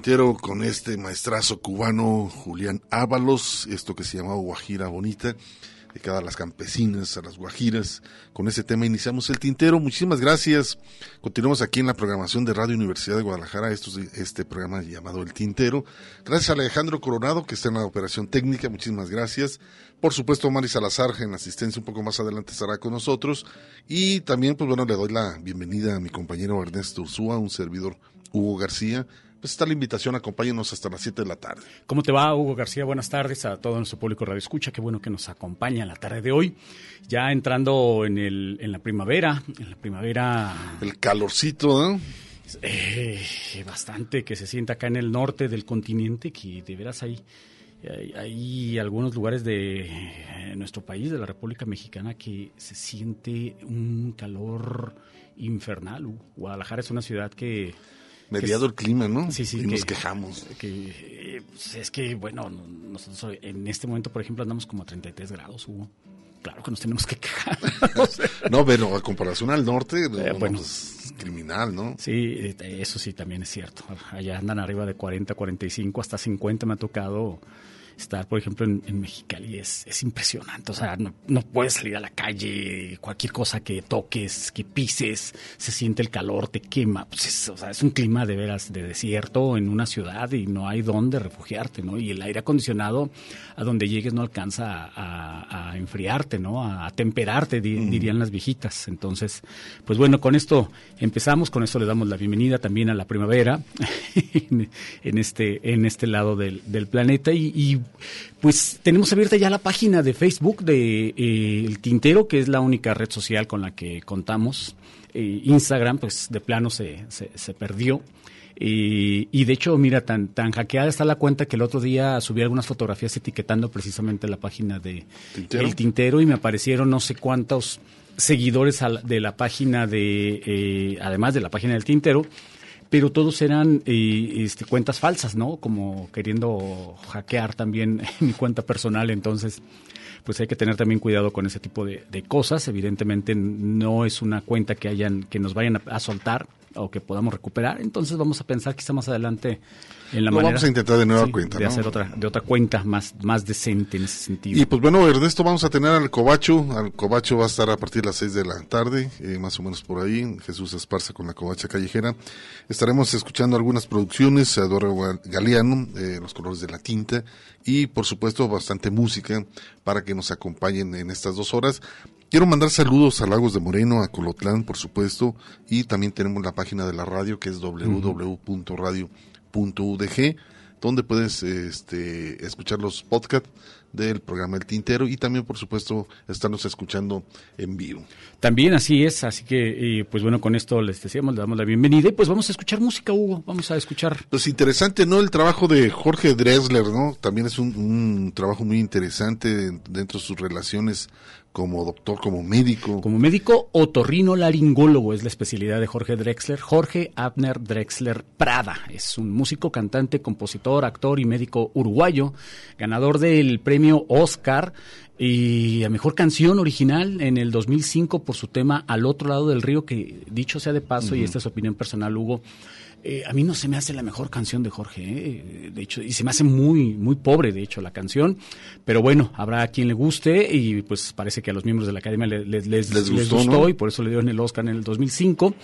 Tintero con este maestrazo cubano Julián Ábalos, esto que se llamaba Guajira Bonita, dedicada a las campesinas, a las guajiras. Con ese tema iniciamos el tintero. Muchísimas gracias. Continuamos aquí en la programación de Radio Universidad de Guadalajara, esto es este programa llamado El Tintero. Gracias a Alejandro Coronado, que está en la operación técnica. Muchísimas gracias. Por supuesto, Mari Salazar en asistencia un poco más adelante estará con nosotros. Y también, pues bueno, le doy la bienvenida a mi compañero Ernesto Ursúa, un servidor Hugo García. Pues está la invitación, acompáñenos hasta las 7 de la tarde. ¿Cómo te va, Hugo García? Buenas tardes a todo nuestro público Radio Escucha. Qué bueno que nos acompaña la tarde de hoy. Ya entrando en, el, en la primavera, en la primavera... El calorcito, ¿no? Eh, bastante que se sienta acá en el norte del continente, que de veras hay, hay, hay algunos lugares de eh, nuestro país, de la República Mexicana, que se siente un calor infernal. Guadalajara es una ciudad que mediado el clima, ¿no? Sí, sí. Y que, nos quejamos. Que, pues es que, bueno, nosotros en este momento, por ejemplo, andamos como a 33 grados, Hugo. Claro que nos tenemos que quejar. no, pero a comparación al norte, eh, bueno, pues, criminal, ¿no? Sí, eso sí también es cierto. Allá andan arriba de 40, 45, hasta 50 me ha tocado estar, por ejemplo, en, en Mexicali es, es, impresionante. O sea, no, no, puedes salir a la calle, cualquier cosa que toques, que pises, se siente el calor, te quema. Pues es, o sea, es un clima de veras de desierto en una ciudad y no hay dónde refugiarte, ¿no? Y el aire acondicionado a donde llegues no alcanza a, a, a enfriarte, ¿no? A, a temperarte, di, mm. dirían las viejitas. Entonces, pues bueno, con esto empezamos, con esto le damos la bienvenida también a la primavera en, en, este, en este lado del, del planeta y, y pues tenemos abierta ya la página de Facebook de eh, El Tintero, que es la única red social con la que contamos. Eh, Instagram, pues de plano se, se, se perdió. Y, y, de hecho, mira, tan, tan hackeada está la cuenta que el otro día subí algunas fotografías etiquetando precisamente la página de ¿Tintero? El Tintero y me aparecieron no sé cuántos seguidores de la página de, eh, además de la página del Tintero, pero todos eran eh, este, cuentas falsas, ¿no? Como queriendo hackear también mi cuenta personal, entonces pues hay que tener también cuidado con ese tipo de, cosas. Evidentemente no es una cuenta que hayan que nos vayan a, soltar o que podamos recuperar, entonces vamos a pensar quizá más adelante en la Lo manera vamos a intentar de nueva sí, cuenta, de ¿no? hacer otra de otra cuenta más más decente en ese sentido. Y pues bueno, Ernesto, vamos a tener al Cobacho. Al Cobacho va a estar a partir de las 6 de la tarde, eh, más o menos por ahí. Jesús Esparza con la Covacha Callejera. Estaremos escuchando algunas producciones, Eduardo Galeano, eh, Los Colores de la Tinta, y por supuesto bastante música para que nos acompañen en estas dos horas. Quiero mandar saludos a Lagos de Moreno, a Colotlán, por supuesto, y también tenemos la página de la radio que es www.radio.udg, donde puedes este, escuchar los podcasts del programa El Tintero y también, por supuesto, estarnos escuchando en vivo. También así es, así que, eh, pues bueno, con esto les decíamos, le damos la bienvenida y pues vamos a escuchar música, Hugo, vamos a escuchar. Pues interesante, ¿no? El trabajo de Jorge Dressler, ¿no? También es un, un trabajo muy interesante dentro de sus relaciones como doctor, como médico. Como médico otorrino laringólogo es la especialidad de Jorge Drexler. Jorge Abner Drexler Prada es un músico, cantante, compositor, actor y médico uruguayo, ganador del premio Oscar y a mejor canción original en el 2005 por su tema Al otro lado del río, que dicho sea de paso, uh -huh. y esta es opinión personal, Hugo, eh, a mí no se me hace la mejor canción de Jorge, eh, de hecho, y se me hace muy, muy pobre, de hecho, la canción, pero bueno, habrá quien le guste y pues parece que a los miembros de la academia les, les, les, les gustó, gustó ¿no? y por eso le dieron el Oscar en el 2005.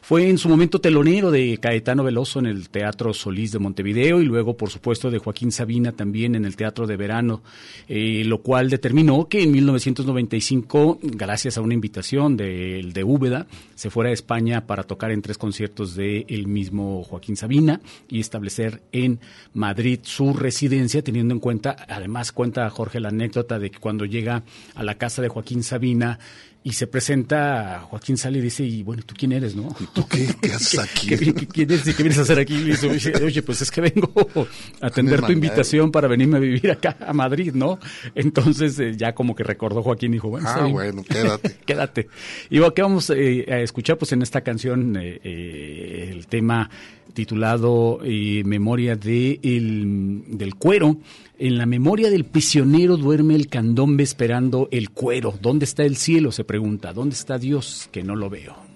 Fue en su momento telonero de Caetano Veloso en el Teatro Solís de Montevideo y luego, por supuesto, de Joaquín Sabina también en el Teatro de Verano, eh, lo cual determinó que en 1995, gracias a una invitación del de, Úbeda, se fuera a España para tocar en tres conciertos de mismo Joaquín Sabina y establecer en Madrid su residencia, teniendo en cuenta, además cuenta Jorge la anécdota de que cuando llega a la casa de Joaquín Sabina, y se presenta Joaquín sale y dice, y bueno, ¿tú quién eres, no? ¿Y tú qué, qué haces aquí? ¿Qué, qué, quién eres, ¿Qué vienes a hacer aquí? Y dice, Oye, pues es que vengo a atender tu invitación para venirme a vivir acá a Madrid, ¿no? Entonces eh, ya como que recordó Joaquín y dijo, bueno, ah, bueno, quédate. quédate. Y bueno, ¿qué vamos eh, a escuchar? Pues en esta canción eh, el tema titulado Memoria de el, del cuero. En la memoria del prisionero duerme el candombe esperando el cuero. ¿Dónde está el cielo? Se pregunta. ¿Dónde está Dios? Que no lo veo.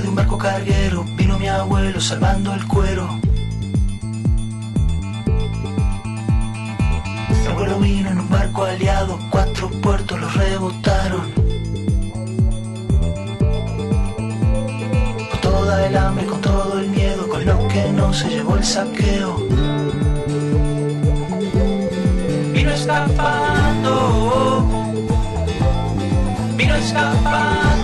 de un barco carguero vino mi abuelo salvando el cuero. Mi abuelo vino en un barco aliado, cuatro puertos los rebotaron. Con toda el hambre, con todo el miedo, con lo que no se llevó el saqueo. Vino escapando, vino escapando.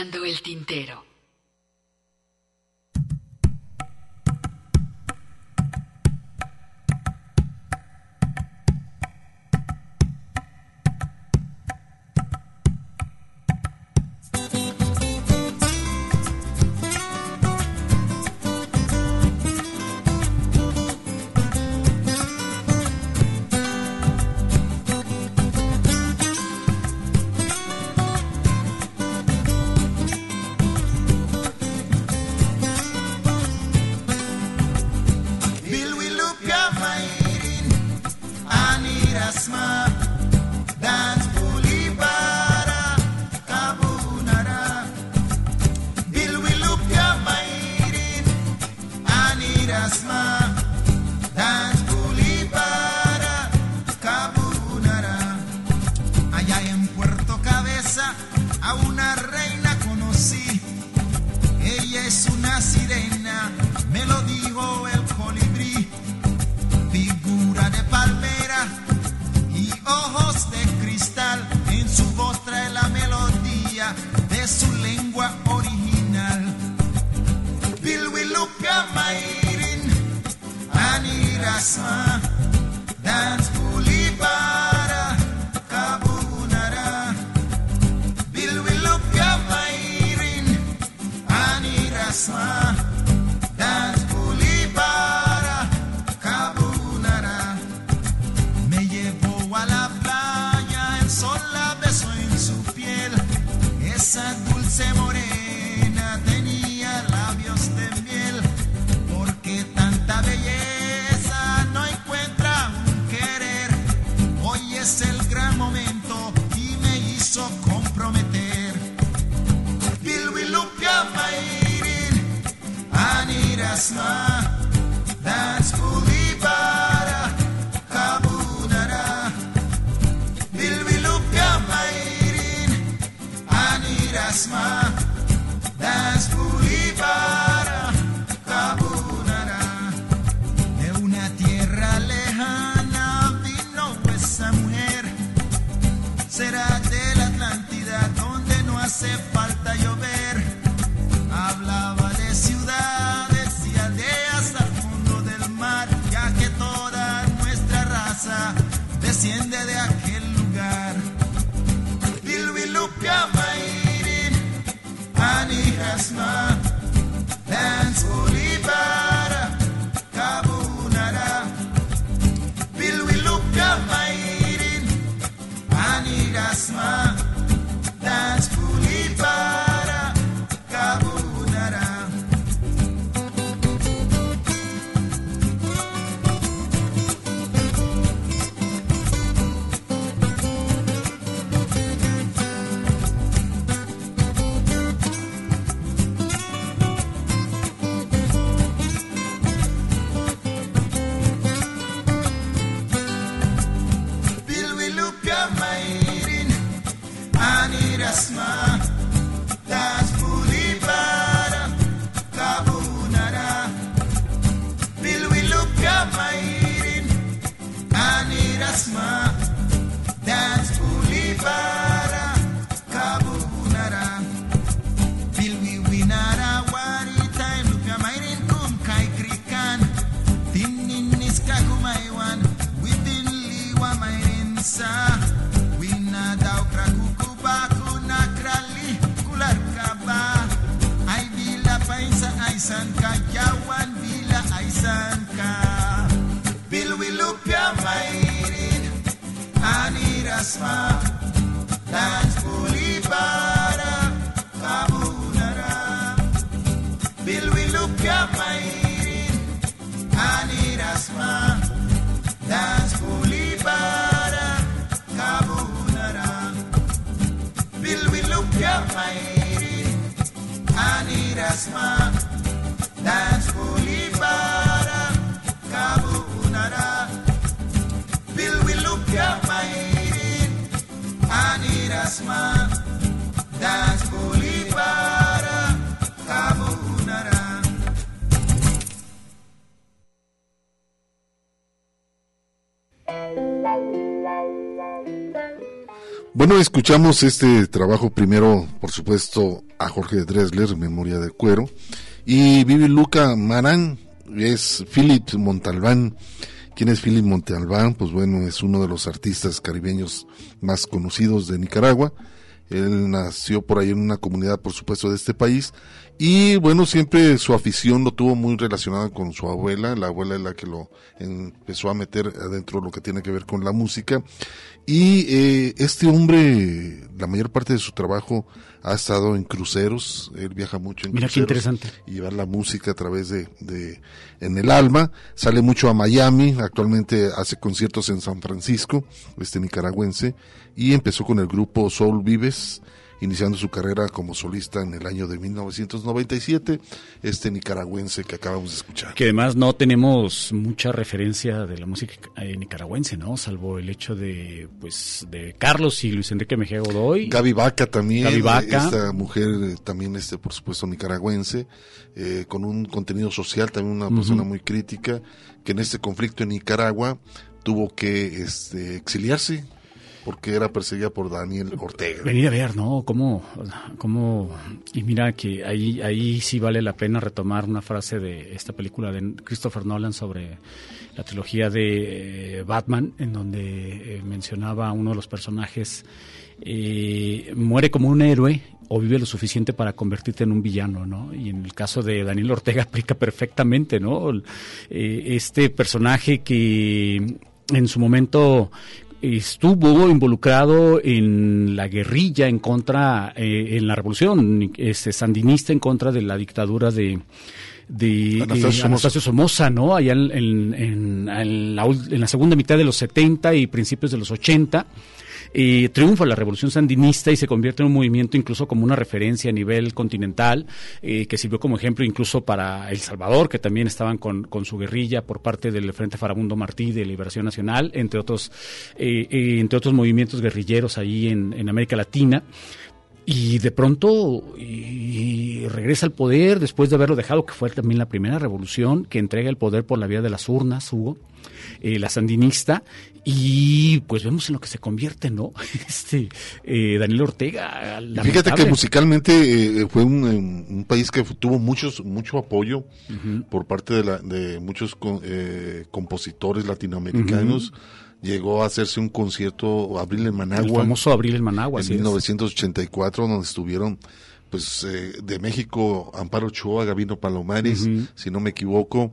el tintero. Escuchamos este trabajo primero, por supuesto, a Jorge Dresler, Memoria de Cuero, y Vivi Luca Marán, es Philip Montalbán. ¿Quién es Philip Montalbán? Pues bueno, es uno de los artistas caribeños más conocidos de Nicaragua. Él nació por ahí en una comunidad, por supuesto, de este país. Y bueno, siempre su afición lo tuvo muy relacionada con su abuela. La abuela es la que lo empezó a meter adentro de lo que tiene que ver con la música. Y eh, este hombre, la mayor parte de su trabajo ha estado en cruceros. Él viaja mucho en Mira qué cruceros. interesante. Y llevar la música a través de, de, en el alma. Sale mucho a Miami. Actualmente hace conciertos en San Francisco, este nicaragüense. Y empezó con el grupo Soul Vives iniciando su carrera como solista en el año de 1997, este nicaragüense que acabamos de escuchar. Que además no tenemos mucha referencia de la música eh, nicaragüense, ¿no? Salvo el hecho de, pues, de Carlos y Luis Enrique Mejía Godoy. Gaby Vaca también, Gaby Vaca. esta mujer eh, también, este, por supuesto, nicaragüense, eh, con un contenido social, también una persona muy crítica, que en este conflicto en Nicaragua tuvo que este, exiliarse. Porque era perseguida por Daniel Ortega. Venir a ver, ¿no? Cómo, cómo, y mira que ahí, ahí sí vale la pena retomar una frase de esta película de Christopher Nolan sobre la trilogía de eh, Batman, en donde eh, mencionaba a uno de los personajes, eh, muere como un héroe o vive lo suficiente para convertirte en un villano, ¿no? Y en el caso de Daniel Ortega aplica perfectamente, ¿no? Este personaje que en su momento estuvo involucrado en la guerrilla en contra, eh, en la revolución este, sandinista en contra de la dictadura de, de Anastasio eh, Somoza. Anastasio Somoza, ¿no? Allá en, en- en- la, en la segunda mitad de los 70 y principios de los 80. Eh, triunfa la revolución sandinista y se convierte en un movimiento incluso como una referencia a nivel continental, eh, que sirvió como ejemplo incluso para El Salvador, que también estaban con, con su guerrilla por parte del Frente Farabundo Martí de Liberación Nacional, entre otros, eh, eh, entre otros movimientos guerrilleros ahí en, en América Latina. Y de pronto y regresa al poder después de haberlo dejado, que fue también la primera revolución que entrega el poder por la vía de las urnas, Hugo, eh, la sandinista. Y pues vemos en lo que se convierte, ¿no? Este eh, Daniel Ortega. Y Fíjate que lamentable. musicalmente eh, fue un, eh, un país que tuvo muchos mucho apoyo por parte de, la, de muchos co- eh, compositores latinoamericanos. Llegó a hacerse un concierto Abril en El Managua famoso Abril en Managua. en así es. 1984, donde estuvieron pues eh, de México Amparo Ochoa, Gabino Palomares, si no me equivoco,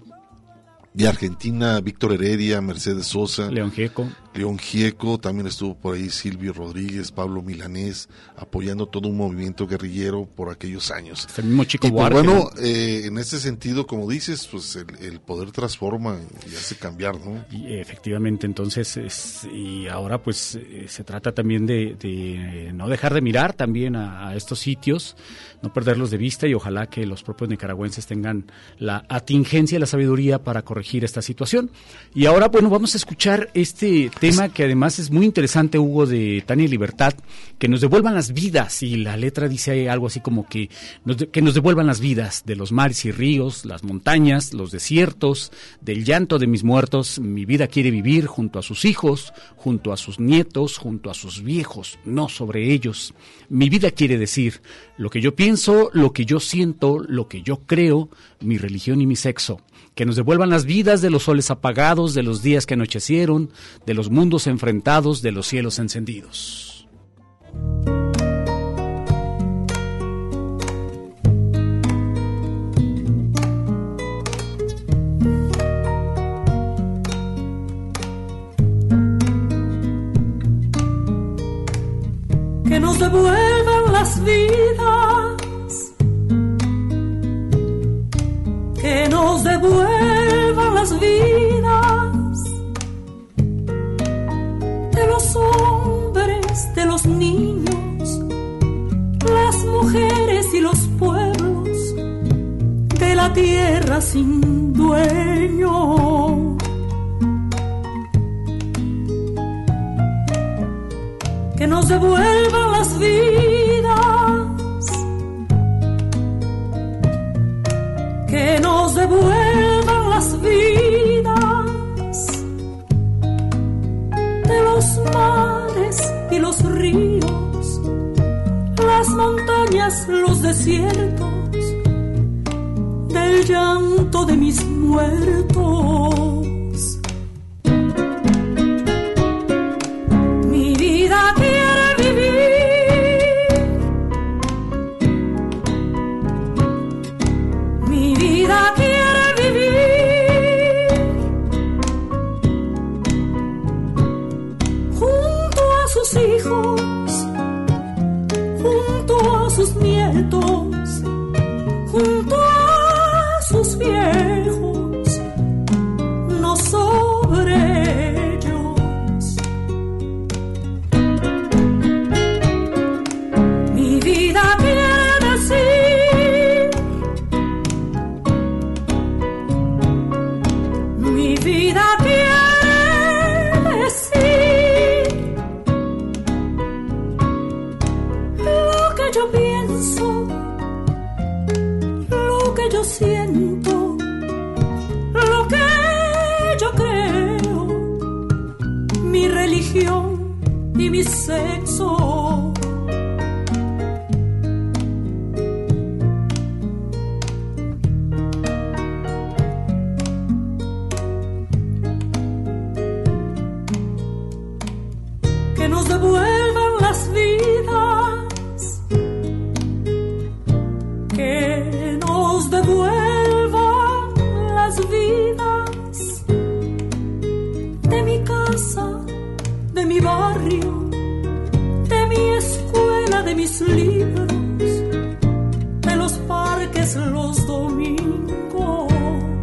de Argentina Víctor Heredia, Mercedes Sosa, León Gieco. León Gieco, también estuvo por ahí Silvio Rodríguez, Pablo Milanés, apoyando todo un movimiento guerrillero por aquellos años. El mismo Chico Y pues bueno, ¿no? eh, en ese sentido, como dices, pues el, el poder transforma y hace cambiar, ¿no? Y efectivamente, entonces, es- y ahora pues eh, se trata también de, de, eh, no dejar de mirar también a, a estos sitios, no perderlos de vista y ojalá que los propios nicaragüenses tengan la atingencia y la sabiduría para corregir esta situación. Y ahora, bueno, vamos a escuchar este tema que además es muy interesante, Hugo, de Tania Libertad, que nos devuelvan las vidas y la letra dice algo así como que nos, que nos devuelvan las vidas de los mares y ríos, las montañas, los desiertos, del llanto de mis muertos. Mi vida quiere vivir junto a sus hijos, junto a sus nietos, junto a sus viejos, no sobre ellos. Mi vida quiere decir lo que yo pienso, lo que yo siento, lo que yo creo, mi religión y mi sexo. Que nos devuelvan las vidas de los soles apagados, de los días que anochecieron, de los mundos enfrentados, de los cielos encendidos. que nos devuelvan las vidas, los niños, las mujeres y los pueblos de la tierra sin dueño. que nos devuelvan las vidas, que nos devuelvan las vidas ríos, las montañas, los desiertos, del llanto de mis muertos. Parques los domingos.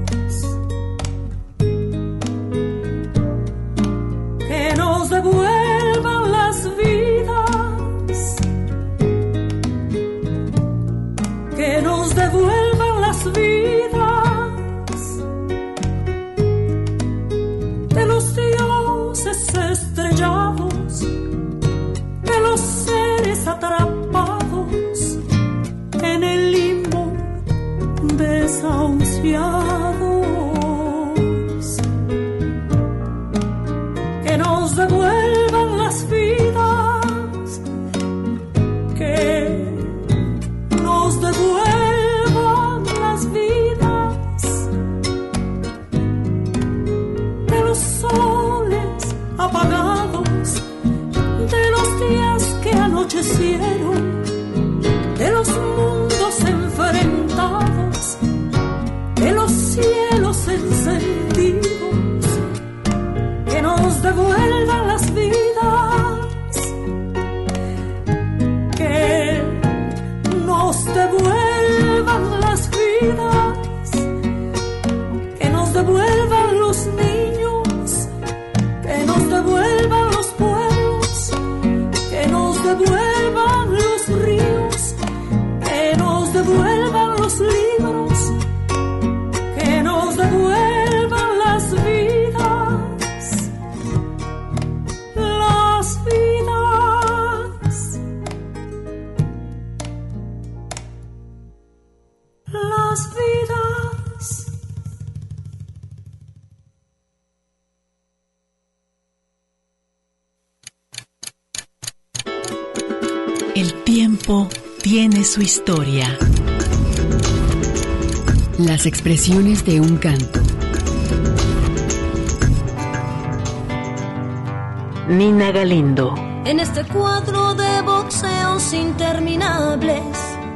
Expresiones de un canto. Nina Galindo. En este cuadro de boxeos interminables.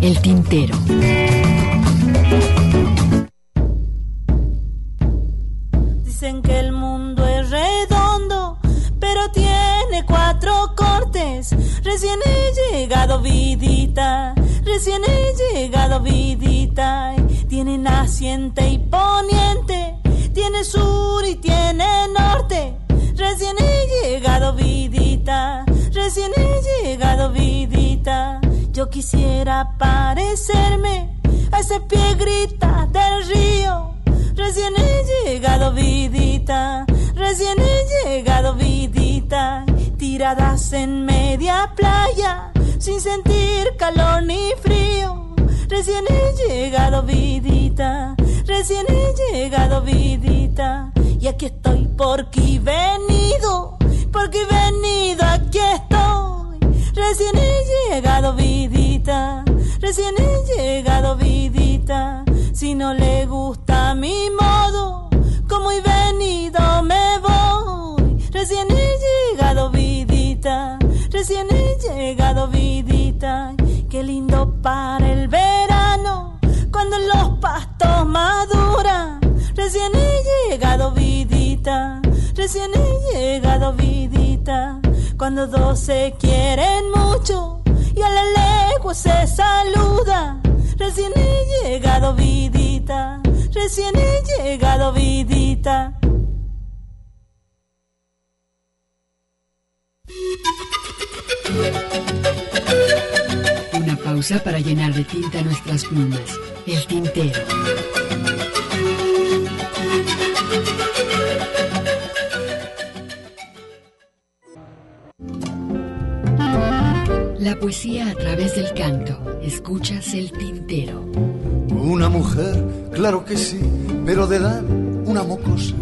El tintero. Dicen que el mundo es redondo, pero tiene cuatro cortes. Recién he llegado, vidita, recién he llegado, vidita. Tiene naciente y poniente, tiene sur y tiene norte. Recién he llegado, Yo quisiera parecerme a ese pie grita del río. Recién he llegado, vidita, recién he llegado, vidita. Tiradas en media playa, sin sentir calor ni frío. Recién he llegado, vidita, recién he llegado, vidita. Y aquí estoy porque he venido, porque he venido, aquí estoy. Recién he llegado, vidita, recién he llegado, vidita. Si no le gusta mi modo, como he venido, me voy. Recién he llegado, vidita, recién he llegado, vidita. Qué lindo para el verano, cuando los pastos maduran. Recién he llegado vidita, recién he llegado vidita. Cuando dos se quieren mucho y a la lejos se saluda. Recién he llegado vidita, recién he llegado vidita. Una pausa para llenar de tinta nuestras plumas. El tintero. La poesía a través del canto. Escuchas el tintero. Una mujer, claro que sí, pero de edad una mocosa.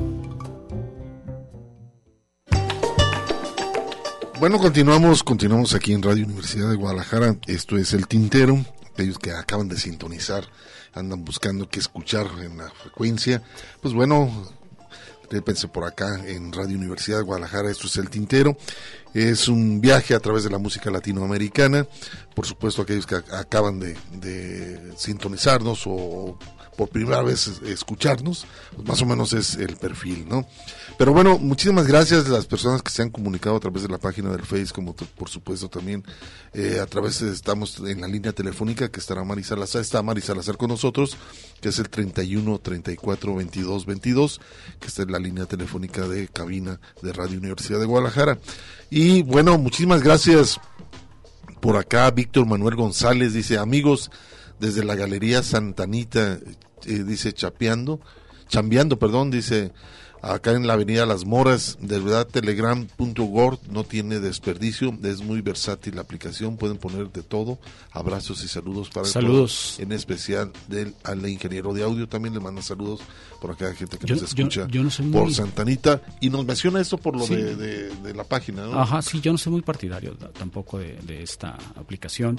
Bueno, continuamos, continuamos aquí en Radio Universidad de Guadalajara. Esto es El Tintero. Aquellos que acaban de sintonizar, andan buscando qué escuchar en la frecuencia. Pues bueno, pensé por acá en Radio Universidad de Guadalajara. Esto es El Tintero. Es un viaje a través de la música latinoamericana. Por supuesto, aquellos que ac- acaban de sintonizarnos o por primera vez escucharnos, pues más o menos es el perfil, ¿no? Pero bueno, muchísimas gracias a las personas que se han comunicado a través de la página del Face, como por supuesto también eh, a través de- estamos en la línea telefónica que estará Mari Salazar, está Mari Salazar con nosotros, que es el 31 34 22 22, que está en la línea telefónica de cabina de Radio Universidad de Guadalajara. Y bueno, muchísimas gracias por acá Víctor Manuel González dice, amigos, desde la Galería Santanita, eh, dice, chapeando, chambeando, perdón, dice, acá en la Avenida Las Moras, de verdad, telegram.org no tiene desperdicio, es muy versátil la aplicación, pueden poner de todo, abrazos y saludos para Saludos. todos, en especial del, al ingeniero de audio, también le manda saludos por acá, gente que Yo- nos escucha yo no soy por muy- Santanita, y nos menciona esto por lo Sí. de, de- de la página, ¿no? Ajá, sí, yo no soy muy partidario da- tampoco de, de esta aplicación,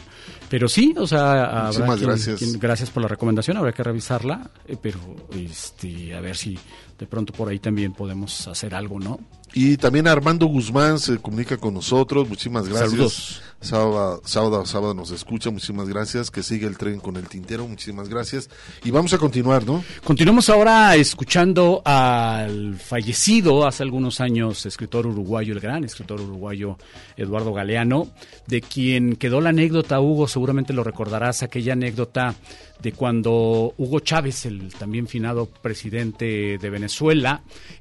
pero sí, o sea, habrá Muchísimas quien- gracias. quien- gracias por la recomendación, habrá que revisarla, eh, pero este, a ver si de pronto por ahí también podemos hacer algo, ¿no? Y también Armando Guzmán se comunica con nosotros. Muchísimas gracias. Saludos. Sábado, sábado, sábado nos escucha. Muchísimas gracias. Que siga el tren con el tintero. Muchísimas gracias. Y vamos a continuar, ¿no? Continuamos ahora escuchando al fallecido hace algunos años escritor uruguayo, el gran escritor uruguayo Eduardo Galeano, de quien quedó la anécdota, Hugo, seguramente lo recordarás, aquella anécdota de cuando Hugo Chávez, el también finado presidente de Venezuela,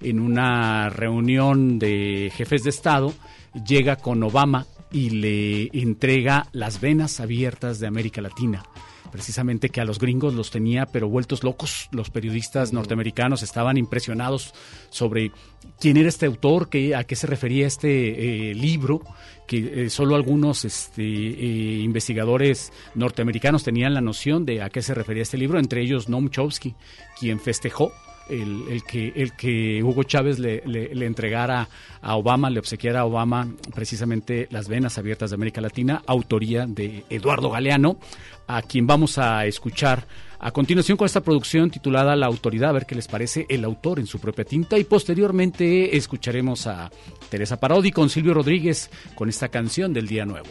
en una reunión de jefes de Estado, llega con Obama y le entrega las venas abiertas de América Latina precisamente que a los gringos los tenía pero vueltos locos. Los periodistas norteamericanos estaban impresionados sobre quién era este autor, qué, a qué se refería este eh, libro, que eh, solo algunos este, eh, investigadores norteamericanos tenían la noción de a qué se refería este libro, entre ellos Noam Chomsky, quien festejó el, que, el que Hugo Chávez le, le- le entregara a Obama, le obsequiara a Obama precisamente las venas abiertas de América Latina, autoría de Eduardo Galeano, a quien vamos a escuchar a continuación con esta producción titulada La Autoridad, a ver qué les parece el autor en su propia tinta y posteriormente escucharemos a Teresa Parodi con Silvio Rodríguez con esta canción del Día Nuevo.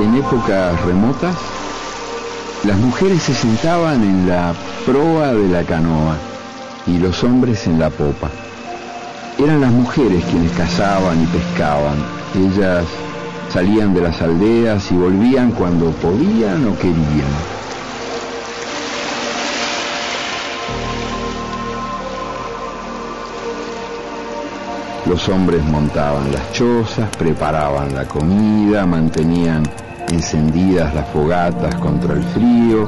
En épocas remotas, las mujeres se sentaban en la proa de la canoa y los hombres en la popa. Eran las mujeres quienes cazaban y pescaban. Ellas salían de las aldeas y volvían cuando podían o querían. Los hombres montaban las chozas, preparaban la comida, mantenían encendidas las fogatas contra el frío,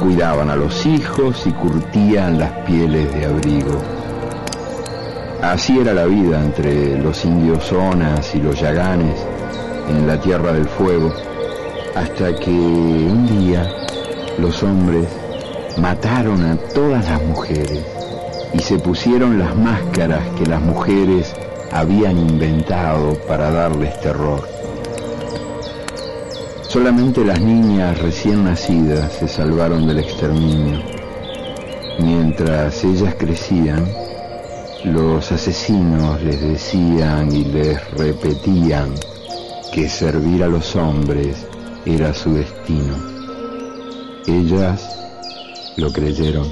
cuidaban a los hijos y curtían las pieles de abrigo. Así era la vida entre los indios zonas y los yaganes en la Tierra del Fuego, hasta que un día los hombres mataron a todas las mujeres y se pusieron las máscaras que las mujeres habían inventado para darles terror. Solamente las niñas recién nacidas se salvaron del exterminio. Mientras ellas crecían, los asesinos les decían y les repetían que servir a los hombres era su destino. Ellas lo creyeron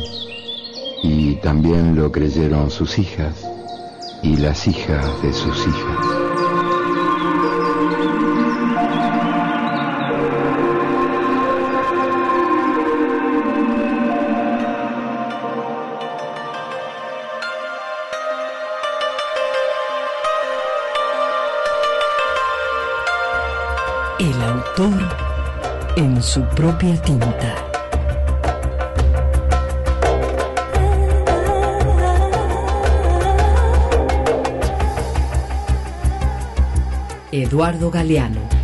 y también lo creyeron sus hijas y las hijas de sus hijas. Autor en su propia tinta. Eduardo Galeano.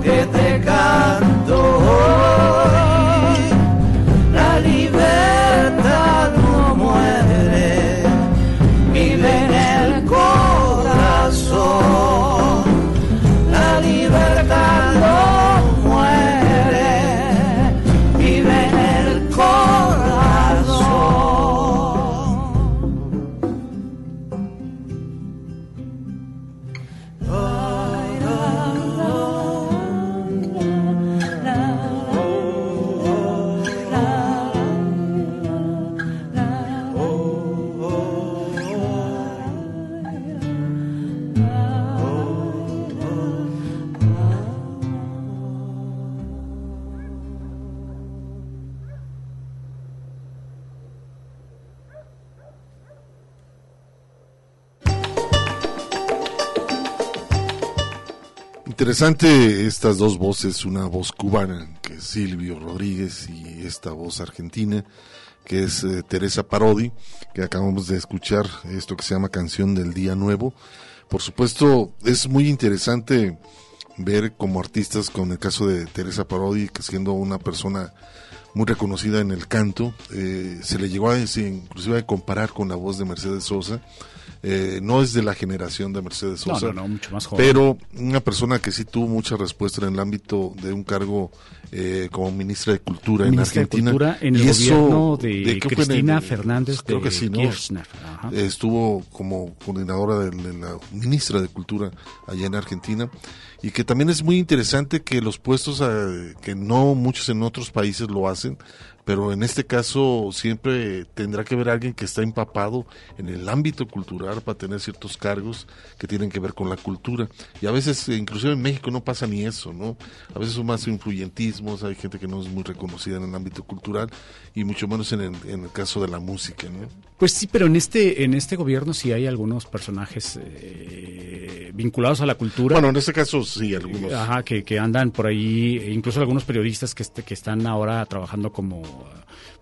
Que te canto Interesante estas dos voces, una voz cubana, que es Silvio Rodríguez, y esta voz argentina, que es eh, Teresa Parodi, que acabamos de escuchar, esto que se llama Canción del Día Nuevo. Por supuesto, es muy interesante ver como artistas, con el caso de Teresa Parodi, que siendo una persona muy reconocida en el canto, eh, se le llegó a decir, inclusive a comparar con la voz de Mercedes Sosa, eh, no es de la generación de Mercedes Sosa, no, no, mucho más joven. pero una persona que sí tuvo mucha respuesta en el ámbito de un cargo eh, como ministra de Cultura Ministra de en Argentina. Cultura en el Y eso, gobierno de en Cristina el- Fernández creo de que sí, ¿no? Kirchner. Ajá. Eh, Estuvo como coordinadora de, de la ministra de Cultura allá en Argentina y que también es muy interesante que los puestos eh, que no muchos en otros países lo hacen pero en este caso siempre tendrá que ver alguien que está empapado en el ámbito cultural para tener ciertos cargos que tienen que ver con la cultura. Y a veces, inclusive en México no pasa ni eso, ¿no? A veces son más influyentismos, hay gente que no es muy reconocida en el ámbito cultural y mucho menos en el, en el caso de la música, ¿no? Pues sí, pero en este en este gobierno sí hay algunos personajes eh, vinculados a la cultura. Bueno, en este caso sí, algunos. Ajá, que, que andan por ahí, e incluso algunos periodistas que, este- que están ahora trabajando como,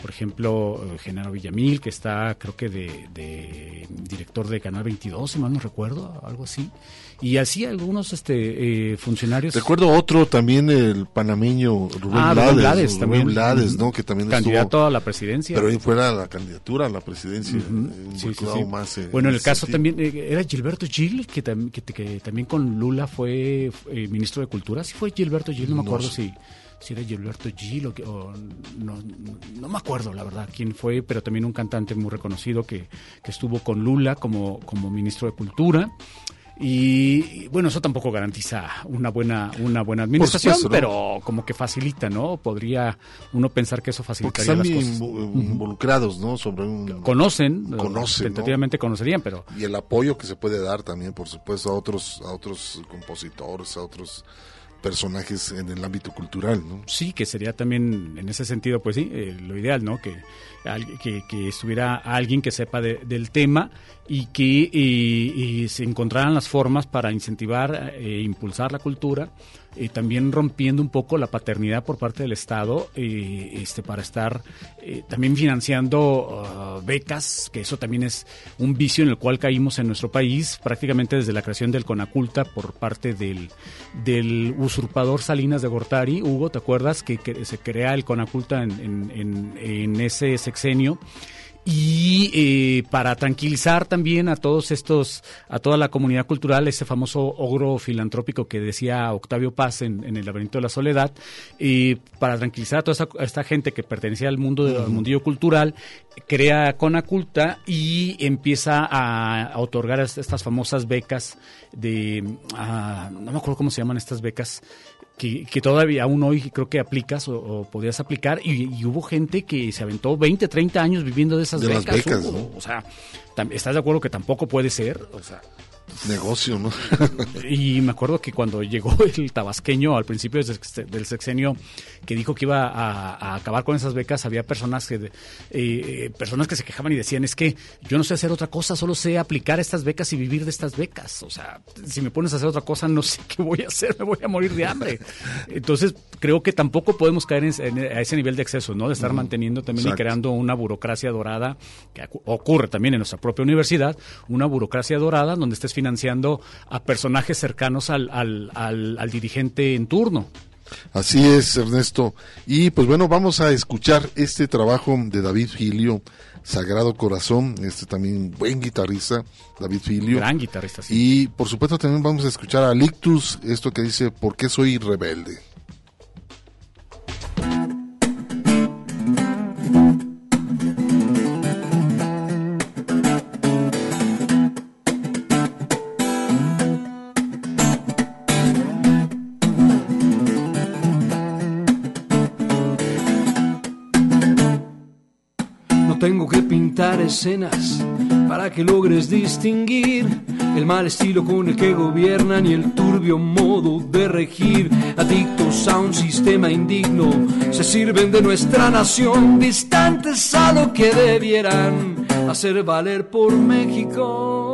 por ejemplo, eh, Genaro Villamil, que está creo que de, de director de Canal 22, si mal no recuerdo, algo así. Y así algunos este eh, funcionarios. Recuerdo otro también, el panameño Rubén Ah, Blades, Rubén Blades Rubén también. Blades. Que también Candidato estuvo, a la presidencia. Pero ahí fuera la candidatura a la presidencia, Ujú. eh, Sí, sí, involucrado sí. más en bueno, en el caso sentido. también eh, era Gilberto Gil, que, tam- que, que también con Lula fue eh, ministro de Cultura. Sí fue Gilberto Gil, no me No acuerdo sé. si, si era Gilberto Gil o, o no, no me acuerdo la verdad quién fue, pero también un cantante muy reconocido que, que estuvo con Lula como, como ministro de Cultura. Y y, bueno, eso tampoco garantiza una buena una buena administración, supuesto, ¿no? pero como que facilita, ¿no? Podría uno pensar que eso Porque facilitaría están las cosas. invo- involucrados, ¿no? Sobre un... Conocen, Conocen, ¿no? tentativamente conocerían, pero Y el apoyo que se puede dar también, por supuesto, a otros, a otros compositores, a otros personajes en el ámbito cultural, ¿no? Sí, que sería también en ese sentido, pues sí, eh, lo ideal, ¿no? Que, que, que estuviera alguien que sepa de- del tema y que y se encontraran las formas para incentivar e impulsar la cultura, y también rompiendo un poco la paternidad por parte del Estado, eh, este, para estar eh, también financiando ah, becas, que eso también es un vicio en el cual caímos en nuestro país, prácticamente desde la creación del Conaculta por parte del, del usurpador Salinas de Gortari. Hugo, ¿te acuerdas que, que se crea el Conaculta en, en- en- en ese sexenio? Y eh, para tranquilizar también a todos estos, a toda la comunidad cultural, ese famoso ogro filantrópico que decía Octavio Paz en, en El laberinto de la soledad, y para tranquilizar a toda esta, a esta gente que pertenecía al mundo de- al mundillo cultural, crea Conaculta y empieza a, a otorgar est- estas famosas becas de, ah, no me acuerdo cómo se llaman estas becas, que, que todavía aún hoy creo que aplicas o, o podías aplicar y, y hubo gente que se aventó 20, 30 años viviendo de esas De las becas. ¿no? O sea, ¿estás de acuerdo que tampoco puede ser? O sea, Negocio, ¿no? y me acuerdo que cuando llegó el tabasqueño al principio del sex- del sexenio que dijo que iba a, a acabar con esas becas, había personas que, eh, personas que se quejaban y decían, es que yo no sé hacer otra cosa, solo sé aplicar estas becas y vivir de estas becas. O sea, si me pones a hacer otra cosa, no sé qué voy a hacer, me voy a morir de hambre. Entonces, creo que tampoco podemos caer en- en- a ese nivel de exceso, ¿no? De estar manteniendo también y creando una burocracia dorada, que ocurre también en nuestra propia universidad, una burocracia dorada donde estés financiando a personajes cercanos al, al, al, al dirigente en turno. Así es, Ernesto. Y pues bueno, vamos a escuchar este trabajo de David Filio, Sagrado Corazón, este también buen guitarrista, David Filio. Gran guitarrista, sí. Y por supuesto también vamos a escuchar a Lictus, esto que dice, ¿por qué soy rebelde? Escenas para que logres distinguir el mal estilo con el que gobiernan y el turbio modo de regir. Adictos a un sistema indigno, se sirven de nuestra nación, distantes a lo que debieran hacer valer por México.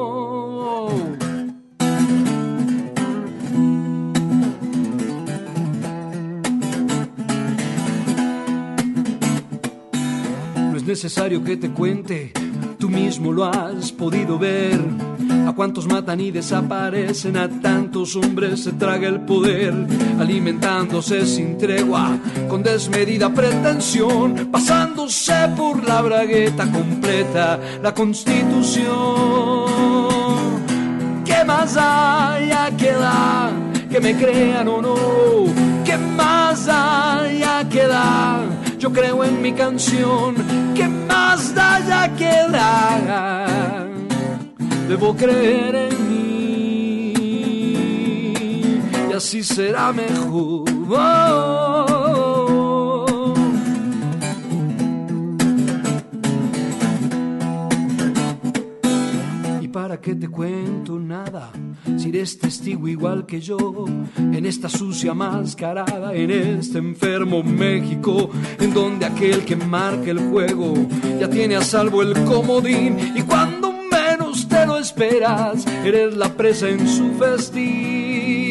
Necesario que te cuente, tú mismo lo has podido ver. A cuantos matan y desaparecen, a tantos hombres se traga el poder, alimentándose sin tregua, con desmedida pretensión, pasándose por la bragueta completa, la constitución. ¿Qué más hay a que dar? Que me crean o no, ¿qué más hay a que dar? Yo creo en mi canción, ¿qué más da ya que dar? Debo creer en mí y así será mejor. ¿Y para qué te cuento nada? Si eres testigo igual que yo, en esta sucia mascarada, en este enfermo México, en donde aquel que marca el juego ya tiene a salvo el comodín y cuando menos te lo esperas, eres la presa en su festín.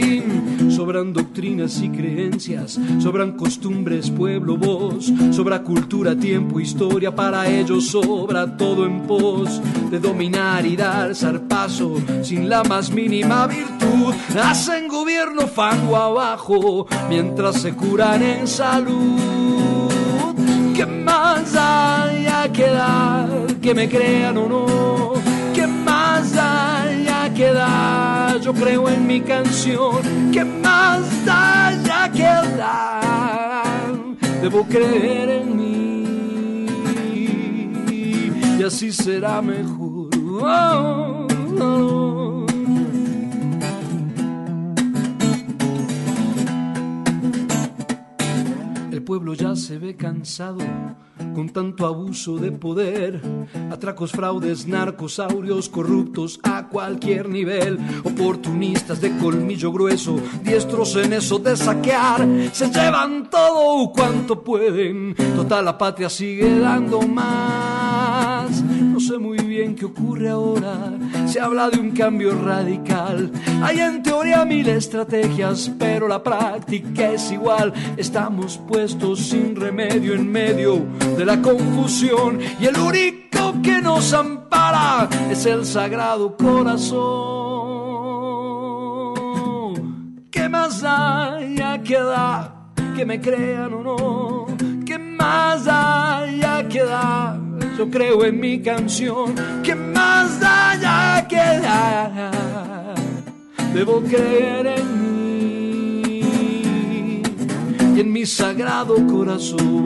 Sobran doctrinas y creencias, sobran costumbres, pueblo, voz, sobra cultura, tiempo, historia, para ellos sobra todo en pos de dominar y dar zarpazo sin la más mínima virtud. Hacen gobierno fango abajo mientras se curan en salud. ¿Qué más hay a que dar? Que me crean o no. ¿Qué más hay a que dar? Yo creo en mi canción. ¿Qué más hay a que dar? Debo creer en mí y así será mejor. El pueblo ya se ve cansado con tanto abuso de poder, atracos, fraudes, narcosaurios, corruptos a cualquier nivel, oportunistas de colmillo grueso, diestros en eso de saquear, se llevan todo cuanto pueden, total la patria sigue dando más. No sé muy bien qué ocurre ahora, se habla de un cambio radical, hay en teoría mil estrategias, pero la práctica es igual, estamos puestos sin remedio en medio de la confusión y el único que nos ampara es el sagrado corazón. ¿Qué más hay a que dar? Que me crean o no. ¿Qué más hay a que dar? Yo creo en mi canción. ¿Qué más hay a que dar? Debo creer en mí y en mi sagrado corazón.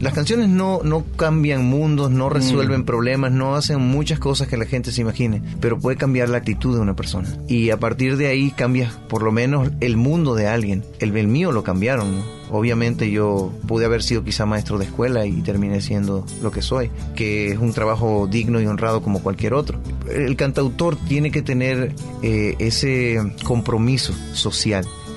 Las canciones no, no cambian mundos, no resuelven problemas, no hacen muchas cosas que la gente se imagine, pero puede cambiar la actitud de una persona. Y a partir de ahí cambia por lo menos el mundo de alguien. El, el mío lo cambiaron, ¿no? Obviamente yo pude haber sido quizá maestro de escuela y terminé siendo lo que soy, que es un trabajo digno y honrado como cualquier otro. El cantautor tiene que tener eh, ese compromiso social.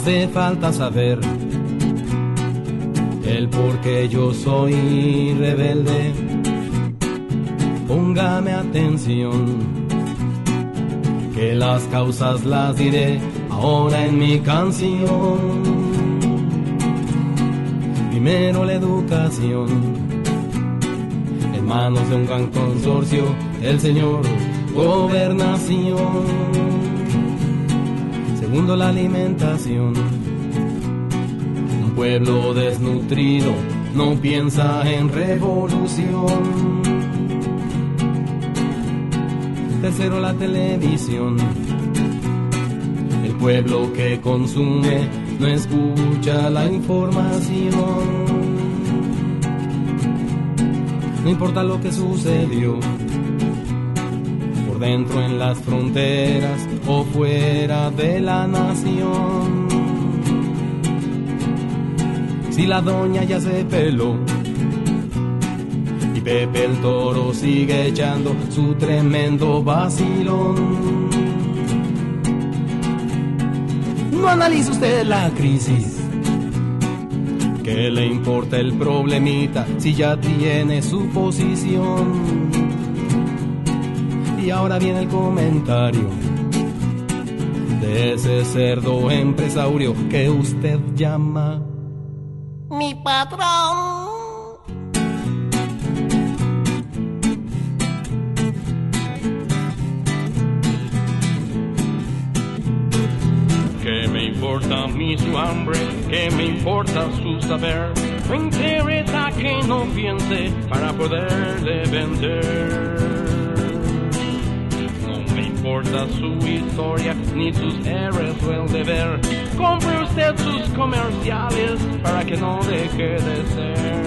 Hace falta saber el por qué yo soy rebelde. Póngame atención, que las causas las diré ahora en mi canción. Primero la educación, en manos de un gran consorcio, el señor gobernación. Segundo la alimentación, un pueblo desnutrido no piensa en revolución. Tercero la televisión, el pueblo que consume no escucha la información. No importa lo que sucedió, por dentro en las fronteras fuera de la nación. Si la doña ya se peló y Pepe el toro sigue echando su tremendo vacilón. No analiza usted la crisis. ¿Qué le importa el problemita si ya tiene su posición? Y ahora viene el comentario ese cerdo empresario que usted llama mi patrón. ¿Qué me importa a mí su hambre? ¿Qué me importa su saber? Me interesa que no piense para poderle vender. Su historia ni sus errores o el deber. Compre usted sus comerciales para que no deje de ser.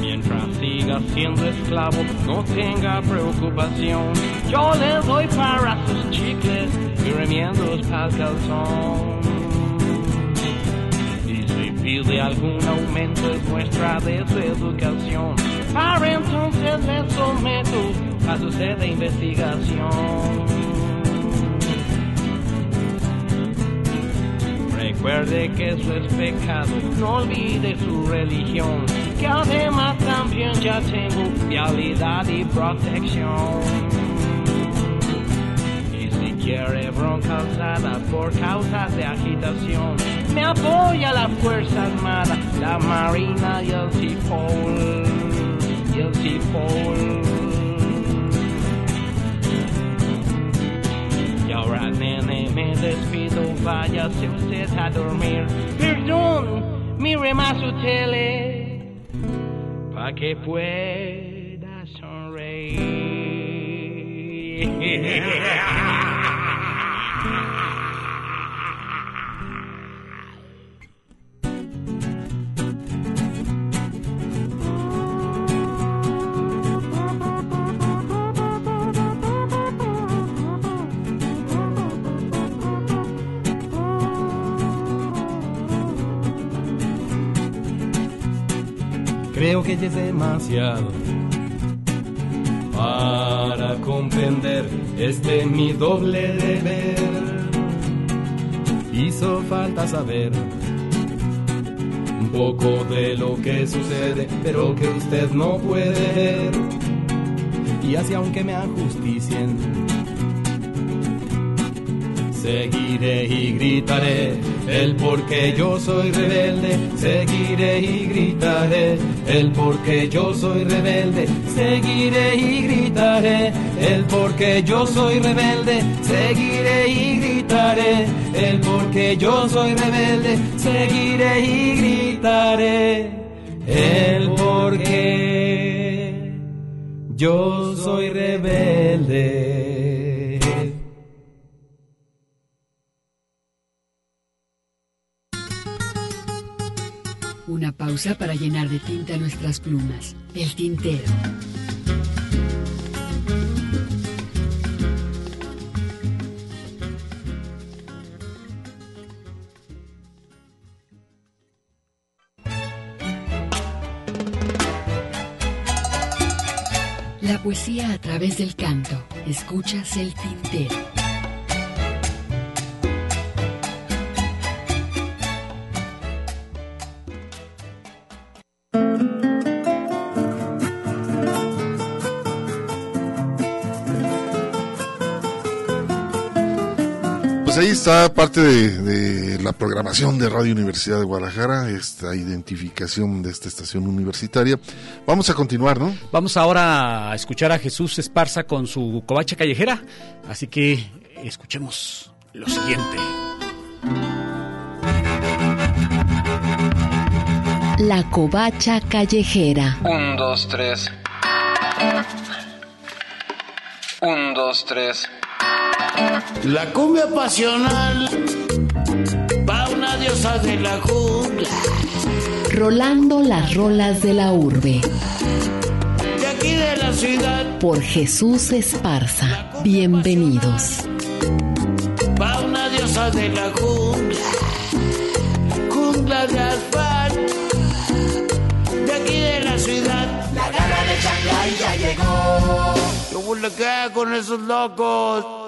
Mientras siga siendo esclavo, no tenga preocupación. Yo le doy para sus chicles y remiendos para el calzón. Pide algún aumento es muestra de su educación. Para entonces le someto a su sed de investigación. Recuerde que eso es pecado, no olvide su religión, que además también ya tengo vialidad y protección. Y si quiere bronca alzada por causas de agitación, me apoya la Fuerza Armada, la Marina y el Cipol. Y ahora nene me despido, váyase usted a dormir. Perdón, mire más su tele, pa' que pueda sonreír. que es demasiado para comprender este mi doble deber. Hizo falta saber un poco de lo que sucede, pero que usted no puede ver. Y así aunque me ajusticien, seguiré y gritaré el porque yo soy rebelde, seguiré y gritaré el porque yo soy rebelde, seguiré y gritaré. El porque yo soy rebelde, seguiré y gritaré. El porque yo soy rebelde, seguiré y gritaré. El porque yo soy rebelde. Pausa para llenar de tinta nuestras plumas. El tintero. La poesía a través del canto. Escuchas el tintero. Ahí está parte de, de la programación de Radio Universidad de Guadalajara, esta identificación de esta estación universitaria. Vamos a continuar, ¿no? Vamos ahora a escuchar a Jesús Esparza con su covacha callejera, así que escuchemos lo siguiente. La covacha callejera. Un, dos, tres. Un, dos, tres. La cumbia pasional va una diosa de la jungla. Rolando las rolas de la urbe. De aquí de la ciudad Por Jesús Esparza. Bienvenidos. va una diosa de la jungla. Jungla de asfalto. De aquí de la ciudad. La gana de Shanghai ya llegó. Yo voy a con esos locos.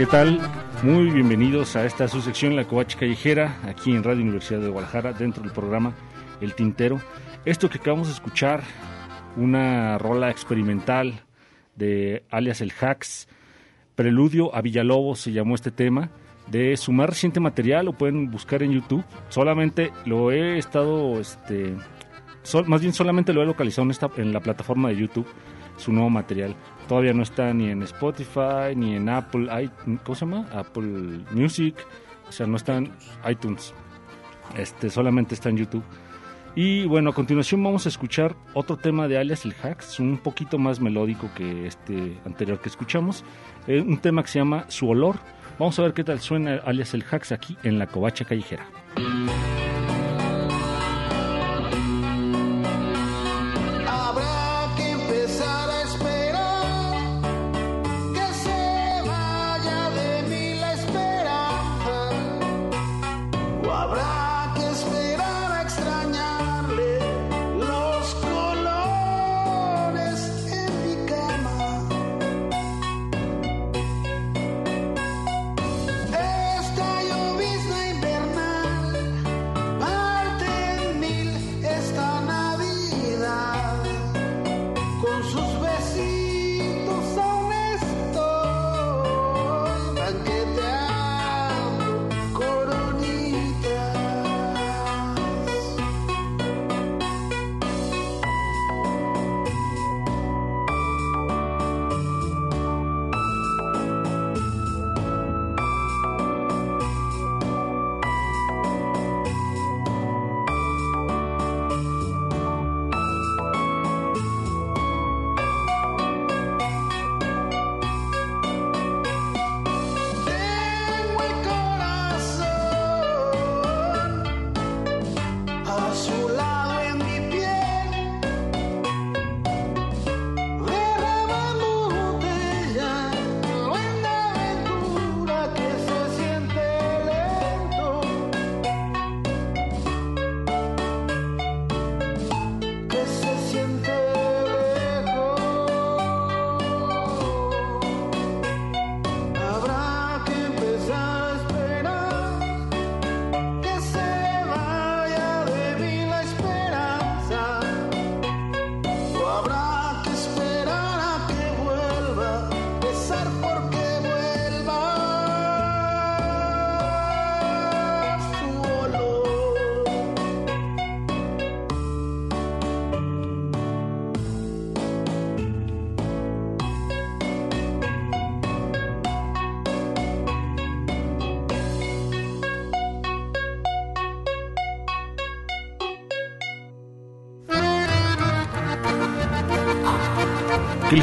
¿Qué tal? Muy bienvenidos a esta su sección La Covacha Callejera, aquí en Radio Universidad de Guadalajara, dentro del programa El Tintero. Esto que acabamos de escuchar, una rola experimental de alias El Hacks, Preludio a Villalobos se llamó este tema, de su más reciente material, lo pueden buscar en YouTube. Solamente lo he estado, este, más bien solamente lo he localizado en la plataforma de YouTube, su nuevo material. Todavía no está ni en Spotify, ni en Apple, ¿cómo se llama? Apple Music, o sea, no está en iTunes. Este, solamente está en YouTube. Y bueno, a continuación vamos a escuchar otro tema de Alias el Hacks, un poquito más melódico que este anterior que escuchamos. Eh, un tema que se llama Su Olor. Vamos a ver qué tal suena Alias el Hacks aquí en la Covacha Callejera.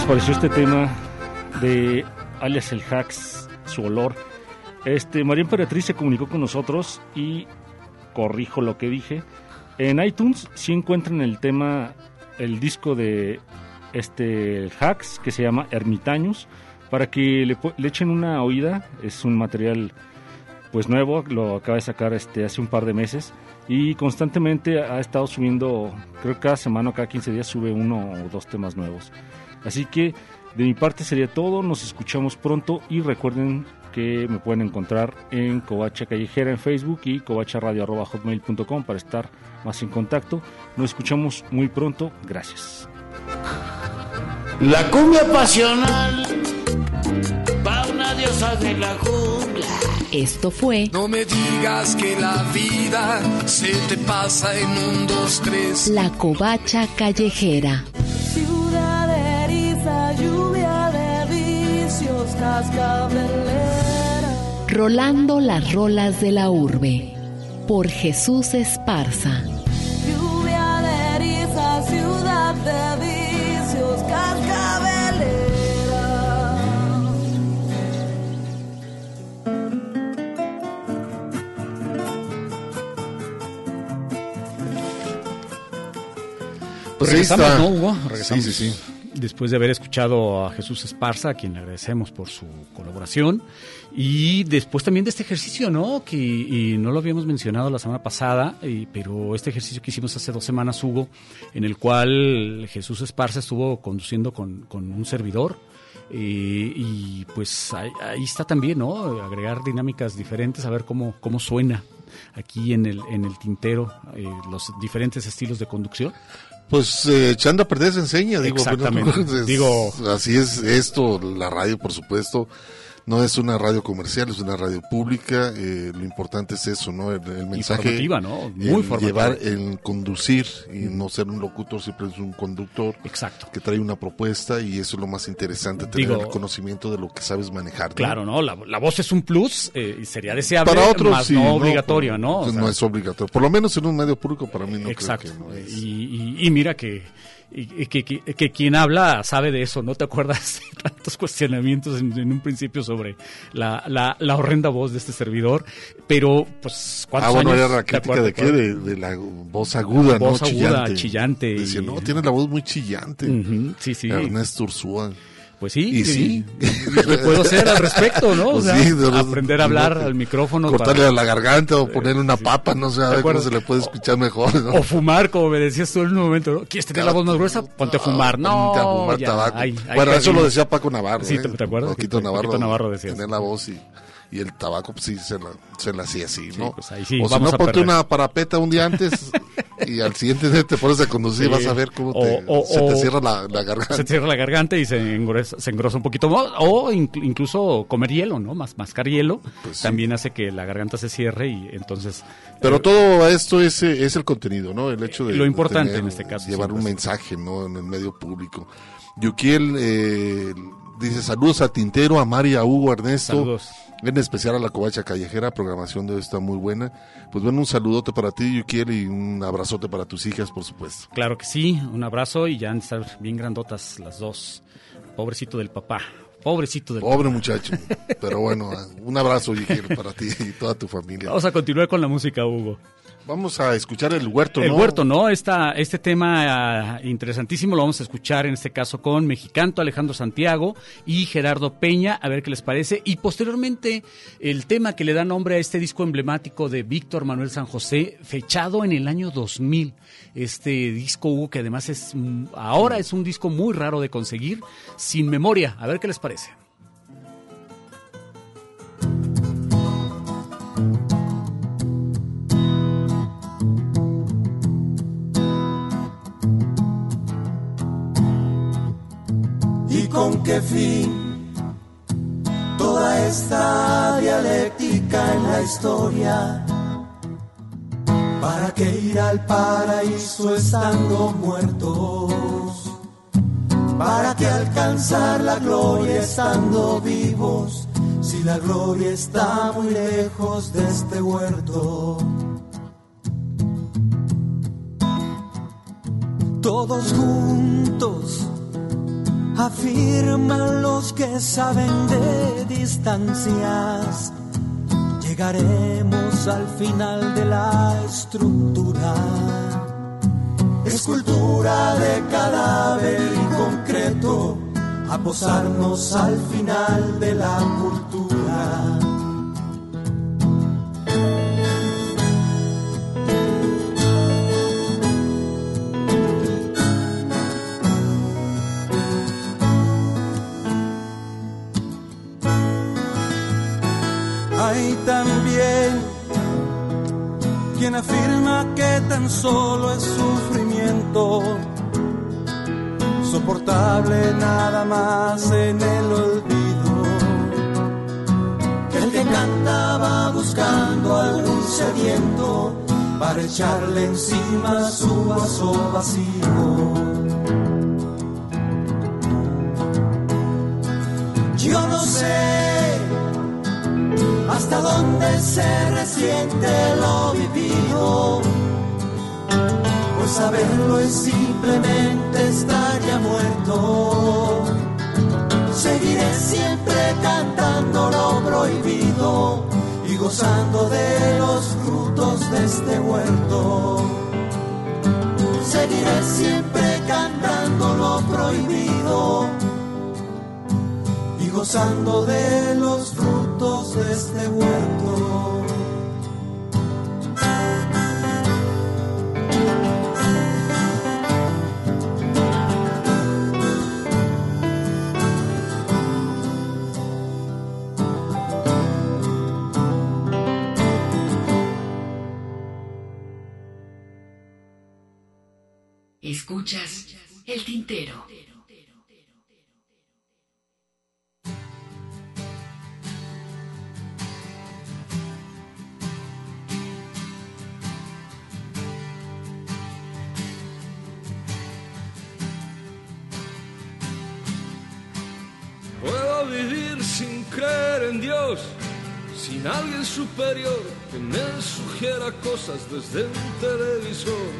Pareció este tema de alias el Hacks, su olor? Este, María Emperatriz se comunicó con nosotros y corrijo lo que dije. En iTunes sí encuentran el tema, el disco de este Hacks que se llama Ermitaños para que le, le echen una oída. Es un material pues nuevo, lo acaba de sacar este hace un par de meses y constantemente ha estado subiendo, creo que cada semana o cada 15 días sube uno o dos temas nuevos. Así que de mi parte sería todo, nos escuchamos pronto y recuerden que me pueden encontrar en Covacha Callejera en Facebook y covacharadio.hotmail.com para estar más en contacto. Nos escuchamos muy pronto, gracias. La cumbia pasional va una diosa de la jungla. Esto fue No me digas que la vida se te pasa en un, dos, tres. La Covacha Callejera. Rolando las rolas de la urbe. Por Jesús Esparza. Lluvia de eriza, ciudad de vicios, cascabelera. Pues regresamos. ¿no, Hugo? Regresamos. Sí, sí, sí. Después de haber escuchado a Jesús Esparza, a quien le agradecemos por su colaboración. Y después también de este ejercicio, ¿no? Que y no lo habíamos mencionado la semana pasada, y- pero este ejercicio que hicimos hace dos semanas, Hugo, en el cual Jesús Esparza estuvo conduciendo con, con un servidor. y pues ahí, ahí está también, ¿no? Agregar dinámicas diferentes, a ver cómo, cómo suena aquí en el, en el tintero eh, los diferentes estilos de conducción. Pues eh, echando a perder se enseña, digo. Exactamente. bueno, es- Digo- así es esto, la radio, por supuesto. No es una radio comercial, es una radio pública. eh, lo importante es eso, ¿no? El, el mensaje. ¿no? Muy el formativa. Llevar, el conducir y no ser un locutor, siempre es un conductor. Exacto. Que trae una propuesta y eso es lo más interesante, tener Digo- el conocimiento de lo que sabes manejar. ¿no? Claro, ¿no? La, la voz es un plus y sería deseable, Para otros, más sí, no obligatorio, ¿no? O Pues sea, no es obligatorio. Por lo menos en un medio público, para mí no Exacto. creo que no es. Y, y- y mira que, y- y que, que- que quien habla sabe de eso, ¿no te acuerdas de tantos cuestionamientos en, en un principio sobre la, la, la horrenda voz de este servidor? Pero, pues, ¿cuántos Ah, bueno, años era la de qué? De, de la voz aguda, Voz ¿no? aguda, chillante Decía, no, tienes la voz muy chillante. Sí, sí. Ernesto Ursúa. Pues sí, Y sí. ¿qué puedo hacer al respecto, no? O Pues sea, sí, de los- aprender a hablar al micrófono. Cortarle para- a la garganta o ponerle una papa, no sé, a ¿Te ver cómo se le puede escuchar mejor. ¿no? O fumar, como me decías tú en un momento. ¿no? ¿Quieres tener la voz más gruesa? Ponte a fumar. No, Ponte a fumar ya, tabaco. bueno, eso lo decía Paco Navarro. Sí, ¿eh? ¿te, te acuerdas? Paquito Navarro. Paquito Navarro decía Tener la voz y, y el tabaco, pues sí, se la, se la hacía así, ¿no? pues ahí sí, o si no, ponte perder. una parapeta un día antes y al siguiente día te pones a conducir y Sí. vas a ver cómo te, O- o- se te o- cierra la, la garganta. Se cierra la garganta y se engrosa, se engrosa un poquito. O inclu- incluso comer hielo, ¿no? Más, mascar hielo también hace que la garganta se cierre y entonces... Pero eh, todo esto es, eh, es el contenido, ¿no? El hecho de Lo importante tener- en este caso, Llevar un pues. mensaje, ¿no? En el medio público. Yukiel eh, dice saludos a Tintero, a María, a Hugo, a Ernesto. Saludos. En especial a la Covacha Callejera, programación de hoy está muy buena. Pues bueno, un saludote para ti, Yukiel, y un abrazote para tus hijas, por supuesto. Claro que sí, un abrazo y ya han de estar bien grandotas las dos. Pobrecito del papá, pobrecito del Pobre papá. muchacho. Pero bueno, un abrazo, Yukiel, para ti y toda tu familia. Vamos a continuar con la música, Hugo. Vamos a escuchar el huerto, El ¿no? huerto, ¿no? Esta, este tema ah, interesantísimo lo vamos a escuchar en este caso con Mexicanto, Alejandro Santiago y Gerardo Peña, a ver qué les parece. Y posteriormente el tema que le da nombre a este disco emblemático de Víctor Manuel San José, fechado en el año 2000. Este disco, Hugo, que además es mm, ahora es un disco muy raro de conseguir, sin memoria. A ver qué les parece. ¿Y con qué fin? Toda esta dialéctica en la historia. ¿Para qué ir al paraíso estando muertos? ¿Para qué alcanzar la gloria estando vivos? Si la gloria está muy lejos de este huerto. Todos juntos Afirman los que saben de distancias. Llegaremos al final de la estructura. Escultura de cadáver y concreto. A posarnos al final de la cultura. Afirma que tan solo es sufrimiento, soportable nada más en el olvido. El que cantaba buscando algún sediento para echarle encima su vaso vacío. Yo no sé hasta dónde se resiente lo vivido. Pues saberlo es simplemente estar ya muerto. Seguiré siempre cantando lo prohibido y gozando de los frutos de este huerto. Seguiré siempre cantando lo prohibido y gozando de los frutos de este huerto. Escuchas el tintero. Puedo vivir sin creer en Dios, sin alguien superior que me sugiera cosas desde un televisor.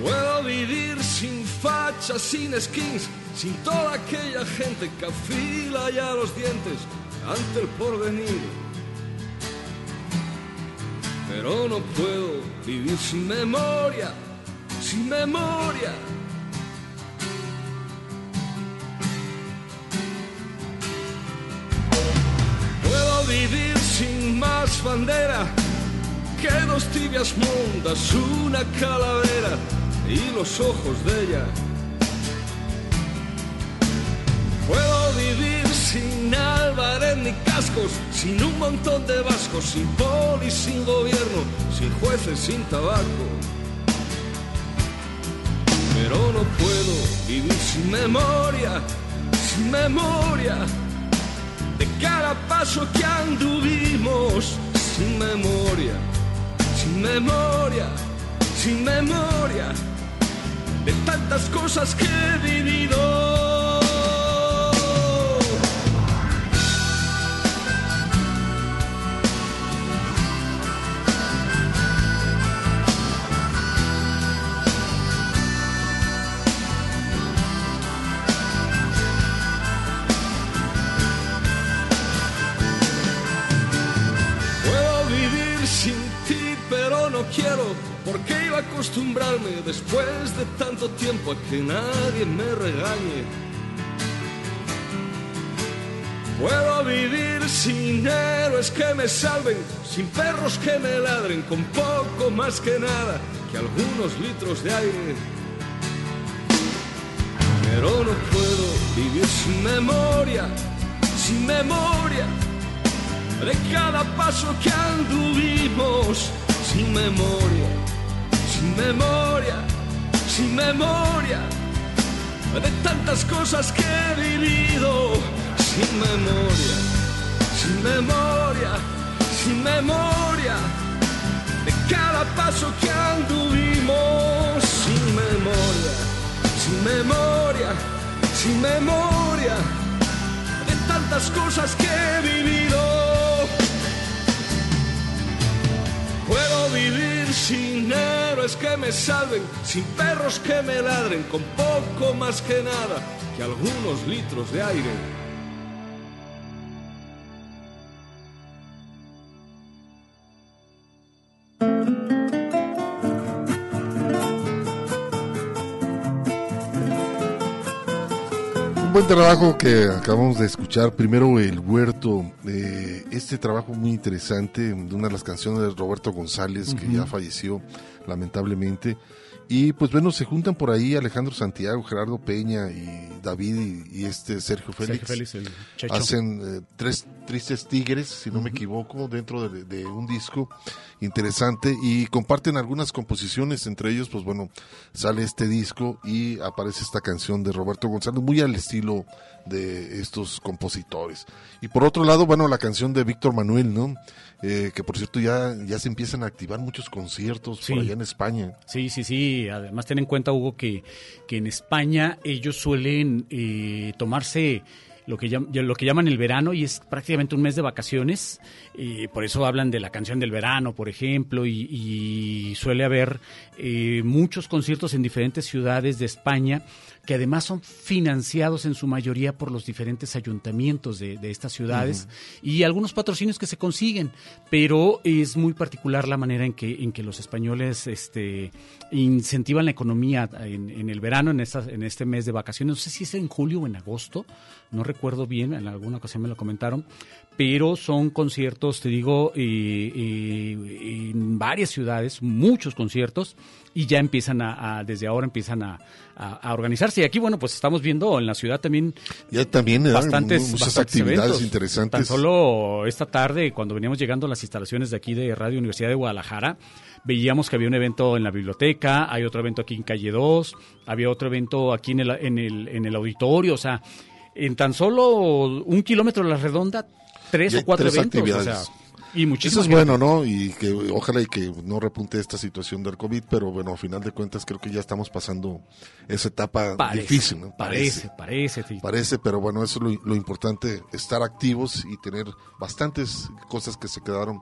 Puedo vivir sin fachas, sin skins, sin toda aquella gente que afila ya los dientes ante el porvenir. Pero no puedo vivir sin memoria, sin memoria. Vivir sin más bandera que dos tibias mundas, una calavera y los ojos de ella. Puedo vivir sin Álvarez ni cascos, sin un montón de vascos, sin poli, sin gobierno, sin jueces, sin tabaco. Pero no puedo vivir sin memoria, sin memoria de cada paso que anduvimos, sin memoria, sin memoria, sin memoria de tantas cosas que he vivido. Acostumbrarme después de tanto tiempo a que nadie me regañe. Puedo vivir sin héroes que me salven, sin perros que me ladren, con poco más que nada que algunos litros de aire. Pero no puedo vivir sin memoria, sin memoria de cada paso que anduvimos, sin memoria, sin memoria, sin memoria de tantas cosas que he vivido, sin memoria, sin memoria, sin memoria de cada paso que anduvimos, sin memoria, sin memoria, sin memoria de tantas cosas que he vivido. Puedo vivir sin héroes que me salven, sin perros que me ladren, con poco más que nada que algunos litros de aire. Buen trabajo que acabamos de escuchar. Primero El Huerto. eh, este trabajo muy interesante de una de las canciones de Roberto González, que ya falleció lamentablemente. Y pues bueno, se juntan por ahí Alejandro Santiago, Gerardo Peña y David y, y este Sergio Félix. Sergio Félix, el. Hacen eh, tres tristes tigres, si no me equivoco, dentro de, de un disco interesante y comparten algunas composiciones, entre ellos, pues bueno, sale este disco y aparece esta canción de Roberto González, muy al estilo de estos compositores. Y por otro lado, bueno, la canción de Víctor Manuel, ¿no? Eh, que por cierto ya, ya se empiezan a activar muchos conciertos Sí. por allá en España. Sí, sí, sí. Además, ten en cuenta, Hugo, que, que en España ellos suelen eh, tomarse lo que, llam- lo que llaman el verano y es prácticamente un mes de vacaciones. eh, por eso hablan de la canción del verano, por ejemplo, y, y suele haber eh, muchos conciertos en diferentes ciudades de España que además son financiados en su mayoría por los diferentes ayuntamientos de, de estas ciudades y algunos patrocinios que se consiguen, pero es muy particular la manera en que, en que los españoles este, incentivan la economía en, en el verano, en, estas- en este mes de vacaciones. No sé si es en julio o en agosto, no recuerdo bien, en alguna ocasión me lo comentaron, pero son conciertos, te digo, eh, eh, en varias ciudades, muchos conciertos, y ya empiezan a, a- desde ahora empiezan a, a- a organizarse. Y aquí, bueno, pues estamos viendo en la ciudad también Ya también, bastantes, Muchas bastantes actividades eventos. interesantes. Tan solo esta tarde, cuando veníamos llegando a las instalaciones de aquí de Radio Universidad de Guadalajara, veíamos que había un evento en la biblioteca, hay otro evento aquí en Calle 2, había otro evento aquí en el, en el, en el auditorio, o sea, en tan solo un kilómetro a la redonda, tres o cuatro tres eventos. o actividades. sea, y Eso es bueno, ¿no? Y que ojalá y que no repunte esta situación del COVID, pero bueno, al final de cuentas creo que ya estamos pasando esa etapa Parece, difícil, ¿no? parece, parece, sí. Parece, pero bueno, eso es lo, lo importante, estar activos y tener bastantes cosas que se quedaron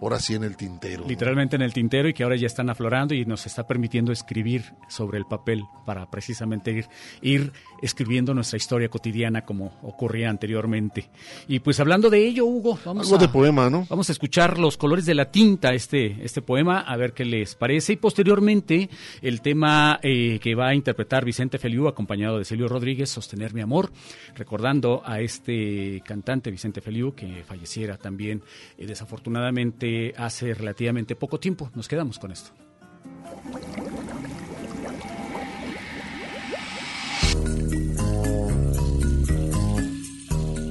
ahora sí en el tintero. ¿no? literalmente en el tintero y que ahora ya están aflorando y nos está permitiendo escribir sobre el papel para precisamente ir, ir escribiendo nuestra historia cotidiana como ocurría anteriormente. Y pues hablando de ello, Hugo, vamos Algo a, de poema, ¿no? Vamos a escuchar los colores de la tinta, este, este poema, a ver qué les parece. Y posteriormente, el tema eh, que va a interpretar Vicente Feliu, acompañado de Celio Rodríguez, Sostener mi amor, recordando a este cantante Vicente Feliu, que falleciera también eh, desafortunadamente hace relativamente poco tiempo. Nos quedamos con esto.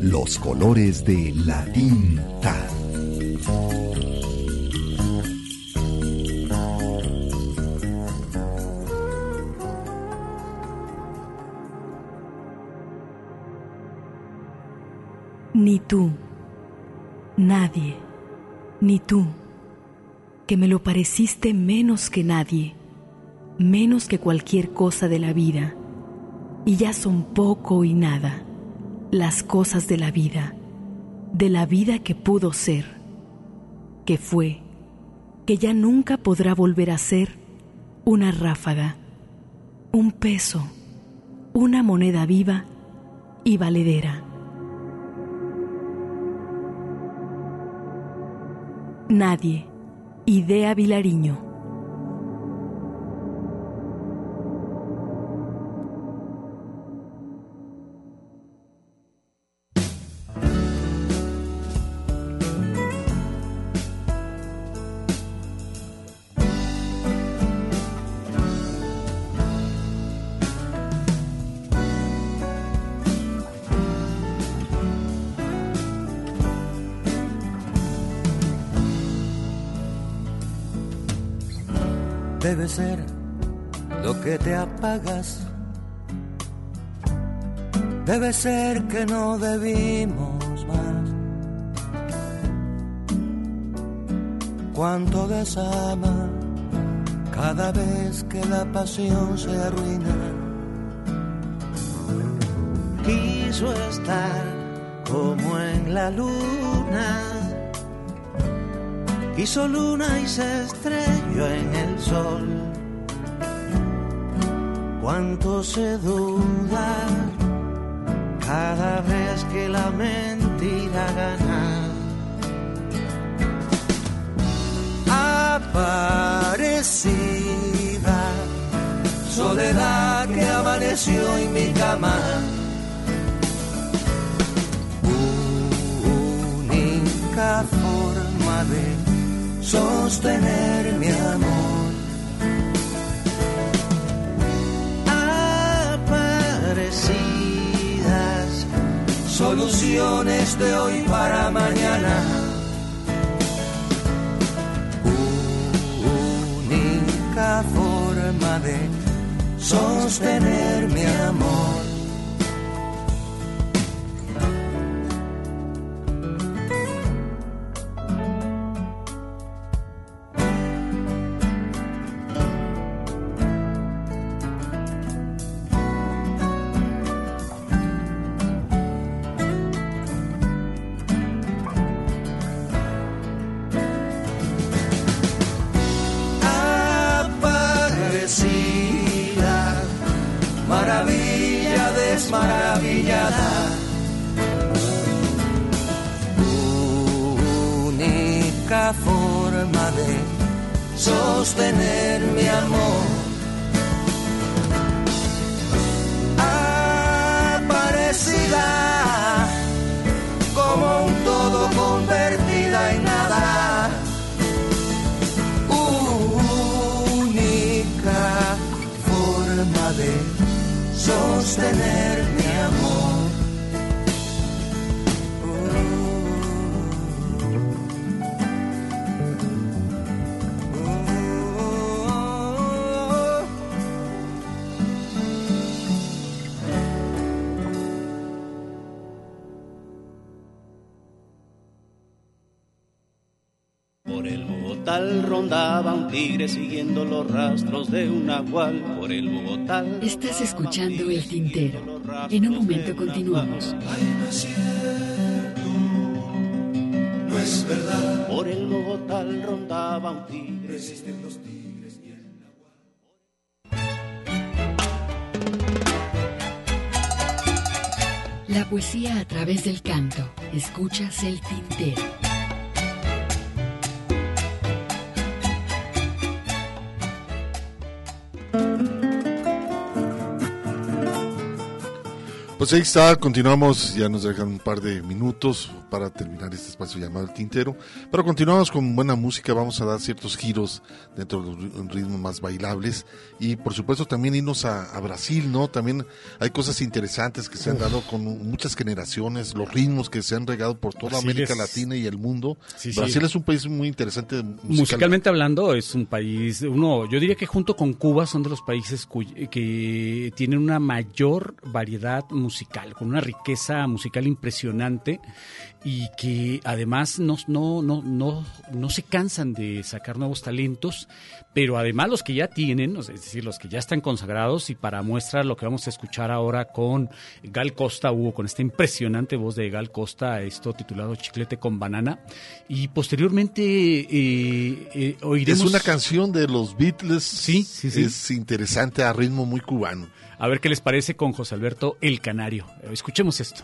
Los colores de la tinta. Ni tú, nadie, ni tú, que me lo pareciste menos que nadie, menos que cualquier cosa de la vida, y ya son poco y nada las cosas de la vida, de la vida que pudo ser, que fue, que ya nunca podrá volver a ser una ráfaga, un peso, una moneda viva y valedera. Nadie. Idea Vilariño. Debe ser que no debimos más. Cuánto desama cada vez que la pasión se arruina. Quiso estar como en la luna. Quiso luna y se estrelló en el sol. Cuánto se duda cada vez que la mentira gana. Aparecida, soledad que amaneció en mi cama. Única forma de sostener mi amor. Soluciones de hoy para mañana. Única forma de sostener mi amor. Tigre siguiendo los rastros de un nahual. Por el Bogotá. Estás escuchando El Tintero. En un momento continuamos. No es verdad. Por el Bogotá rondaba un tigre. los tigres y el La poesía a través del canto. Escuchas El Tintero. Pues ahí está, continuamos, ya nos dejan un par de minutos para terminar este espacio llamado El Tintero, pero continuamos con buena música, vamos a dar ciertos giros dentro de los ritmos más bailables y por supuesto también irnos a, a Brasil, ¿no? También hay cosas interesantes que se han Uf. dado con muchas generaciones, los ritmos que se han regado por toda Brasil América es- Latina y el mundo. Sí, sí. Brasil es un país muy interesante musical- Musicalmente hablando, es un país, uno, yo diría que junto con Cuba son de los países que tienen una mayor variedad musical, con una riqueza musical impresionante y que además no, no, no, no, no se cansan de sacar nuevos talentos, pero además los que ya tienen, es decir, los que ya están consagrados y para muestra lo que vamos a escuchar ahora con Gal Costa, Hugo, con esta impresionante voz de Gal Costa, esto titulado Chiclete con Banana, y posteriormente eh, eh, oiremos... Es una canción de los Beatles. Sí, sí, sí. Es interesante a ritmo muy cubano. A ver qué les parece con José Alberto El Canario. Escuchemos esto.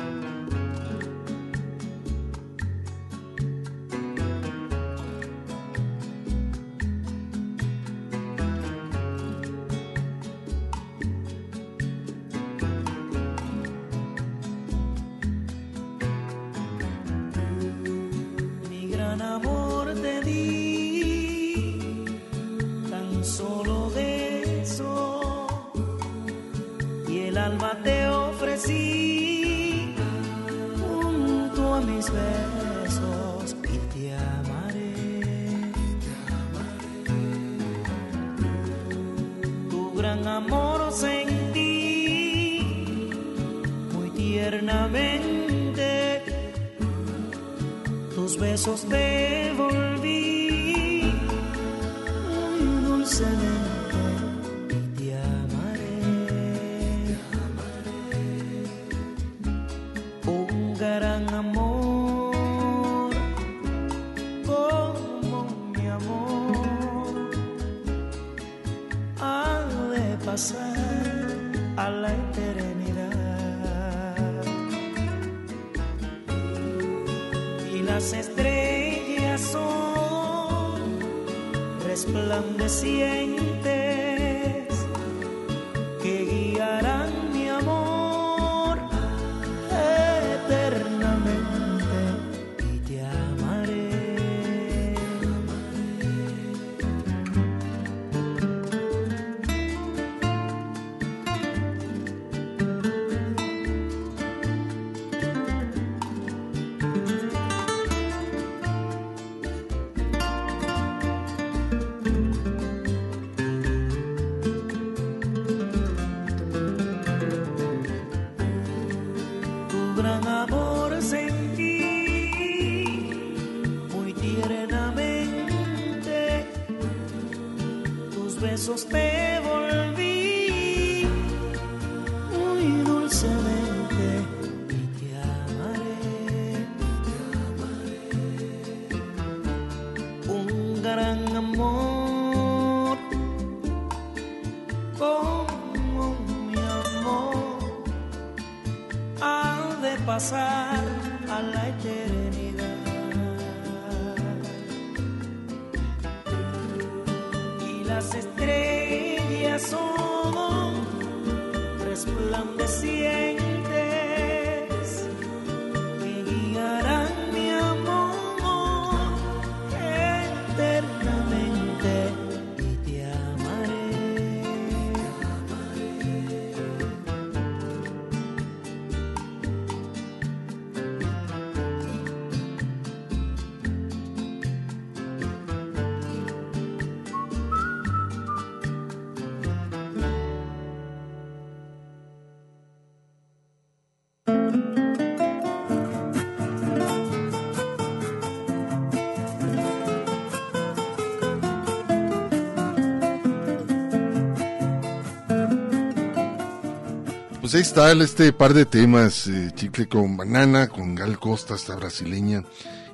Pues ahí está este par de temas, eh, chicle con banana, con Gal Costa, esta brasileña,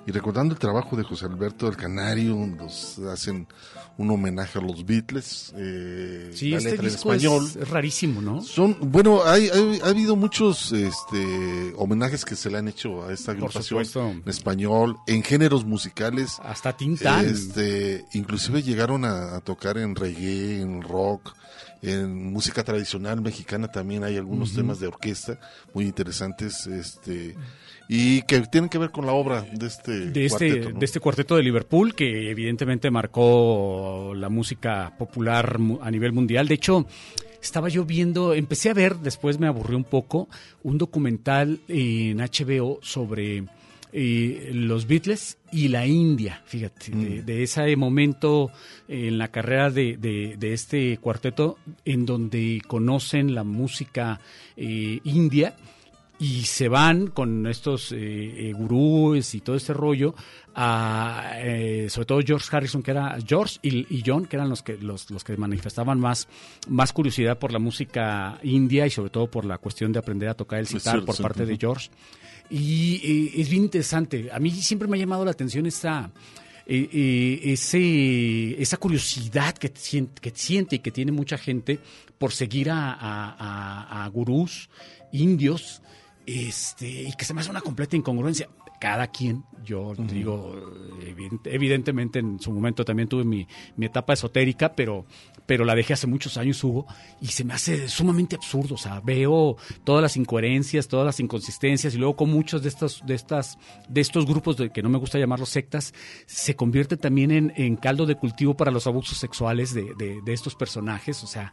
y recordando el trabajo de José Alberto del Canario, nos hacen un homenaje a los Beatles. Eh, Sí, la este letra en disco es- español. es rarísimo, ¿no? Son, bueno, hay, hay- ha habido muchos este, homenajes que se le han hecho a esta agrupación en español, en géneros musicales. Hasta Tintán. Este, inclusive llegaron a, a tocar en reggae, en rock, en música tradicional mexicana también hay algunos temas de orquesta muy interesantes, este, y que tienen que ver con la obra de este de este, cuarteto, ¿no? de este cuarteto de Liverpool, que evidentemente marcó la música popular a nivel mundial. De hecho, estaba yo viendo, empecé a ver, después me aburrió un poco, un documental en HBO sobre eh, los Beatles y la India, fíjate, de, de ese momento en la carrera de, de- de este cuarteto en donde conocen la música eh, india y se van con estos eh, eh, gurúes y todo este rollo a eh, sobre todo George Harrison que era George y, y John que eran los que los, los que manifestaban más más curiosidad por la música india y sobre todo por la cuestión de aprender a tocar el Es sitar cierto, por parte de. George y eh, es bien interesante a mí siempre me ha llamado la atención esta eh, eh, ese, esa curiosidad que siente, que siente y que tiene mucha gente por seguir a, a- a- a gurús indios este, y que se me hace una completa incongruencia. Cada quien, yo te digo, evident- evidentemente en su momento también tuve mi, mi etapa esotérica, pero, pero la dejé hace muchos años, Hugo, y se me hace sumamente absurdo. O sea, veo todas las incoherencias, todas las inconsistencias, y luego con muchos de estos, de estas, de estos grupos de que no me gusta llamarlos sectas, se convierte también en, en caldo de cultivo para los abusos sexuales de, de- de estos personajes. O sea,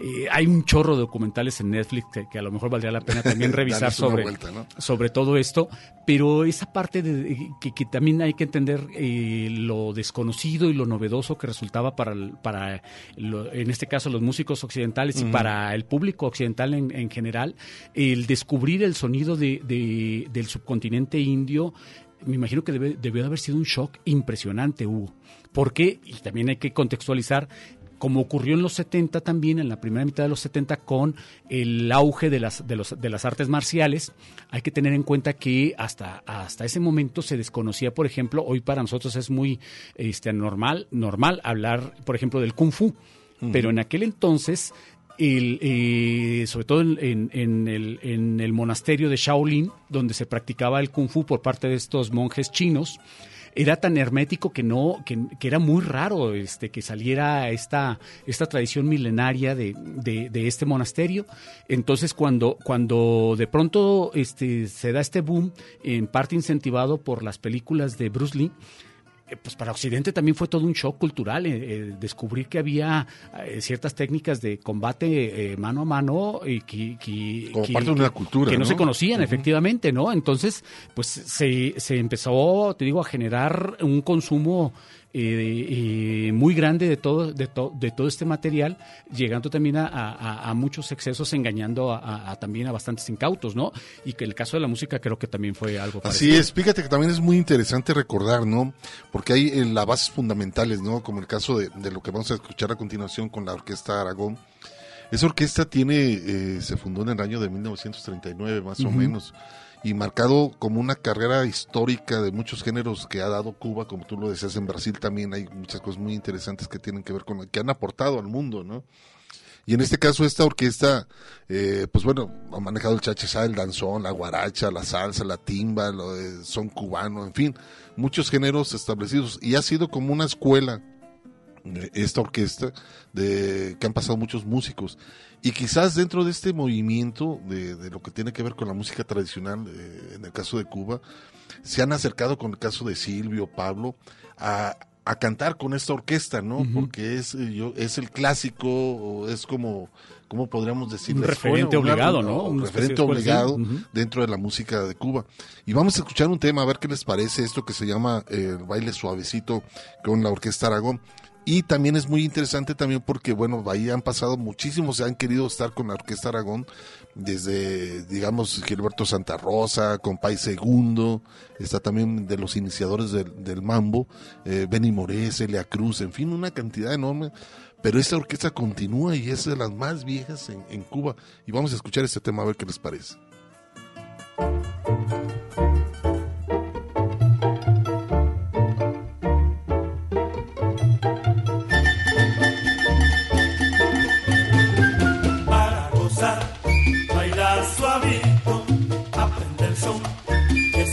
eh, hay un chorro de documentales en Netflix que, que a lo mejor valdría la pena también revisar sobre, vuelta, ¿no? sobre todo esto, pero esa parte de, que, que también hay que entender eh, lo desconocido y lo novedoso que resultaba para, para lo- en este caso los músicos occidentales y para el público occidental en, en general, el descubrir el sonido de, de- del subcontinente indio, me imagino que debe, debió de haber sido un shock impresionante, Hugo. Porque, y también hay que contextualizar, como ocurrió en los 70 también, en la primera mitad de los 70, con el auge de las, de los, de las artes marciales, hay que tener en cuenta que hasta, hasta ese momento se desconocía, por ejemplo, hoy para nosotros es muy este, normal, normal hablar, por ejemplo, del kung fu, pero en aquel entonces, el, eh, sobre todo en, en- en el, en el monasterio de Shaolin, donde se practicaba el kung fu por parte de estos monjes chinos, era tan hermético que no que, que era muy raro este que saliera esta esta tradición milenaria de, de- de este monasterio. Entonces cuando cuando de pronto este se da este boom en parte incentivado por las películas de Bruce Lee pues para Occidente también fue todo un shock cultural eh, eh, descubrir que había eh, ciertas técnicas de combate eh, mano a mano y que, que- Como que- parte de una cultura, que no, ¿no? se conocían efectivamente, ¿no? Entonces, pues se, se empezó, te digo, a generar un consumo eh, eh, muy grande de todo, de, to- de todo este material, llegando también a, a- a muchos excesos, engañando a, también a bastantes incautos, ¿no? Y que el caso de la música creo que también fue algo Así parecido. es, fíjate que también es muy interesante recordar, ¿no? Porque hay eh, las bases fundamentales, ¿no? Como el caso de, de lo que vamos a escuchar a continuación con la Orquesta Aragón. Esa orquesta tiene, eh, se fundó en el año de 1939 más o Ujú. menos y marcado como una carrera histórica de muchos géneros que ha dado Cuba, como tú lo decías, en Brasil también hay muchas cosas muy interesantes que tienen que ver con, que han aportado al mundo, ¿no? Y en este caso esta orquesta, eh, pues bueno, ha manejado el chachachá, el danzón, la guaracha, la salsa, la timba, lo de son cubano, en fin, muchos géneros establecidos. Y ha sido como una escuela eh, esta orquesta de que han pasado muchos músicos. Y quizás dentro de este movimiento de, de lo que tiene que ver con la música tradicional, eh, en el caso de Cuba, se han acercado con el caso de Silvio, Pablo, a, a cantar con esta orquesta, ¿no? Porque es, eh, yo, es el clásico, o es como, ¿cómo podríamos decir? Un referente escuela, obligado, ¿no? un referente sí. obligado dentro de la música de Cuba. Y vamos a escuchar un tema, a ver qué les parece esto que se llama eh, el baile suavecito con la Orquesta Aragón. Y también es muy interesante también porque, bueno, ahí han pasado muchísimos, se han querido estar con la Orquesta Aragón, desde, digamos, Gilberto Santa Rosa, Compay Segundo, está también de los iniciadores del, mambo, eh, Benny Moré, Celia Cruz, en fin, una cantidad enorme. Pero esta orquesta continúa y es de las más viejas en, en Cuba. Y vamos a escuchar este tema a ver qué les parece.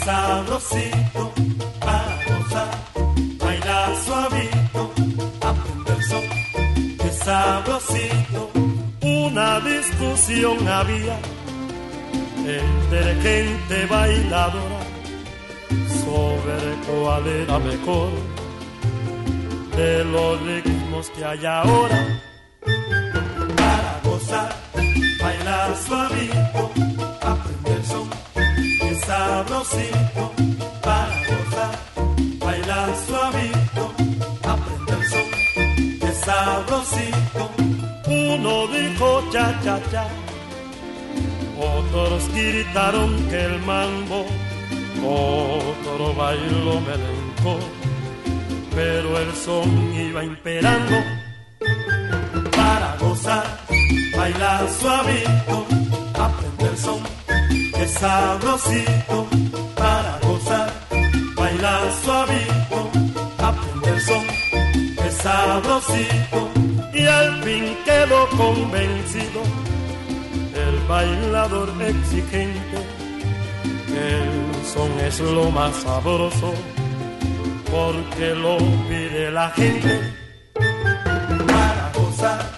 Sabrosito para gozar, baila suavito, aprende el son, que sabrosito. Una discusión había entre gente bailadora sobre cuál era mejor. De los ritmos que hay ahora para gozar, bailar suavito, aprender son, que sabrosito Uno dijo cha cha cha, otros gritaron que el mambo, otro bailó melenco, pero el son iba imperando para gozar, bailar suavito, aprender son, que sabrosito, para gozar, bailar suavito, aprender son, que sabrosito, y al fin quedó convencido. El bailador exigente, el son es lo más sabroso, porque lo pide la gente. Para gozar,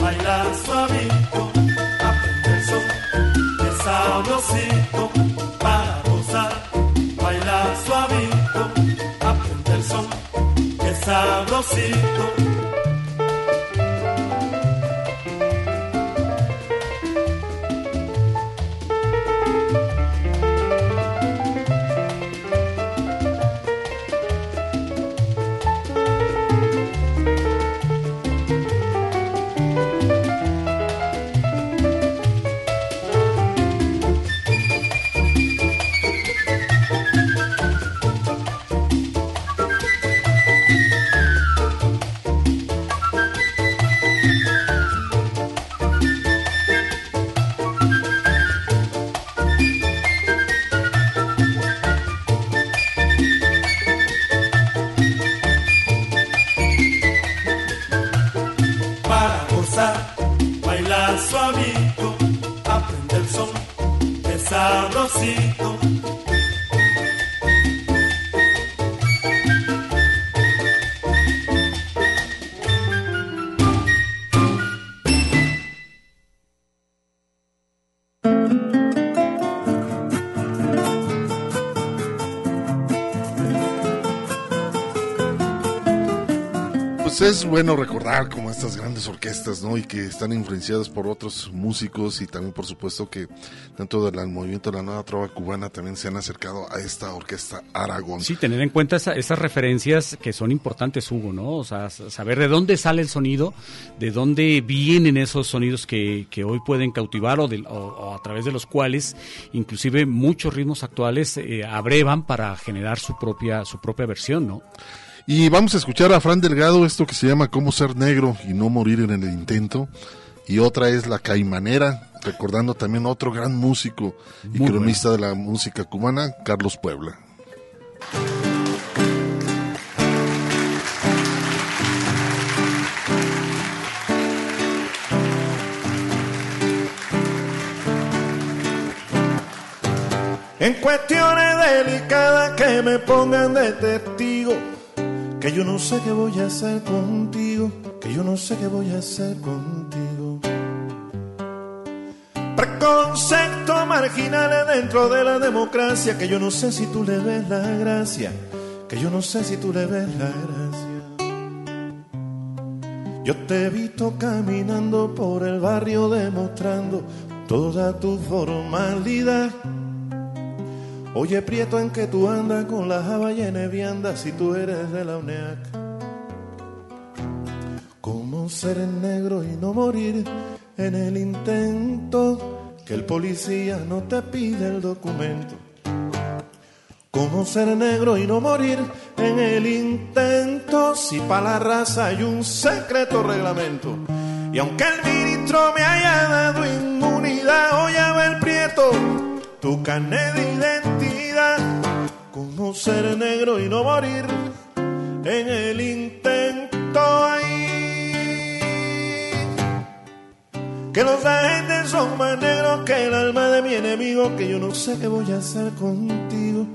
bailar suavito, aprender son, que sabrosito, para gozar, bailar suavito, aprender son, que sabrosito. Es bueno recordar como estas grandes orquestas, ¿no? Y que están influenciadas por otros músicos y también por supuesto que dentro del movimiento de la nueva trova cubana también se han acercado a esta orquesta Aragón. Sí, tener en cuenta esa- esas referencias que son importantes, Hugo, ¿no? O sea, saber de dónde sale el sonido, de dónde vienen esos sonidos que, que hoy pueden cautivar o, de- o a través de los cuales inclusive muchos ritmos actuales eh, abrevan para generar su propia, su propia versión, ¿no? Y vamos a escuchar a Fran Delgado esto que se llama Cómo ser negro y no morir en el intento. Y otra es La Caimanera, recordando también a otro gran músico y Muy cronista de la música cubana, Carlos Puebla. En cuestiones delicadas que me pongan de testigo, que yo no sé qué voy a hacer contigo, que yo no sé qué voy a hacer contigo. Preconceptos marginales dentro de la democracia, que yo no sé si tú le ves la gracia, que yo no sé si tú le ves la gracia. Yo te he visto caminando por el barrio demostrando toda tu formalidad. Oye, Prieto, en que tú andas con la java llena de viandas si tú eres de la UNEAC. ¿Cómo ser negro y no morir en el intento que el policía no te pide el documento? ¿Cómo ser negro y no morir en el intento si para la raza hay un secreto reglamento? Y aunque el ministro me haya dado inmunidad, oye, el Prieto, tu carnet de identidad. ¿Cómo ser negro y no morir en el intento ahí? Que los agentes son más negros que el alma de mi enemigo, que yo no sé qué voy a hacer contigo,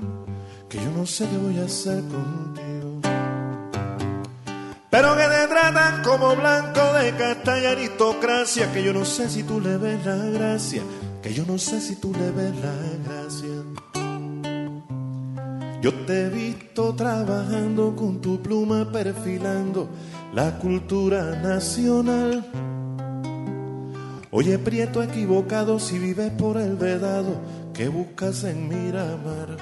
que yo no sé qué voy a hacer contigo. Pero que te tratan como blanco de casta y aristocracia, que yo no sé si tú le ves la gracia, que yo no sé si tú le ves la gracia. Yo te he visto trabajando con tu pluma perfilando la cultura nacional. Oye, Prieto equivocado si vives por el vedado que buscas en Miramar.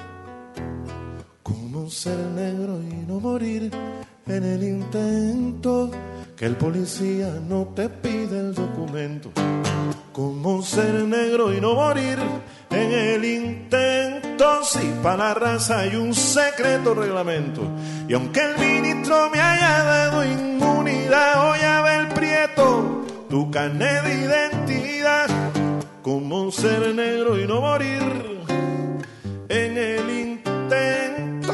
Como ser negro y no morir en el intento el policía no te pide el documento. Como ser negro y no morir en el intento, si para la raza hay un secreto reglamento. Y aunque el ministro me haya dado inmunidad, hoy a ver prieto tu carnet de identidad. Como ser negro y no morir en el intento.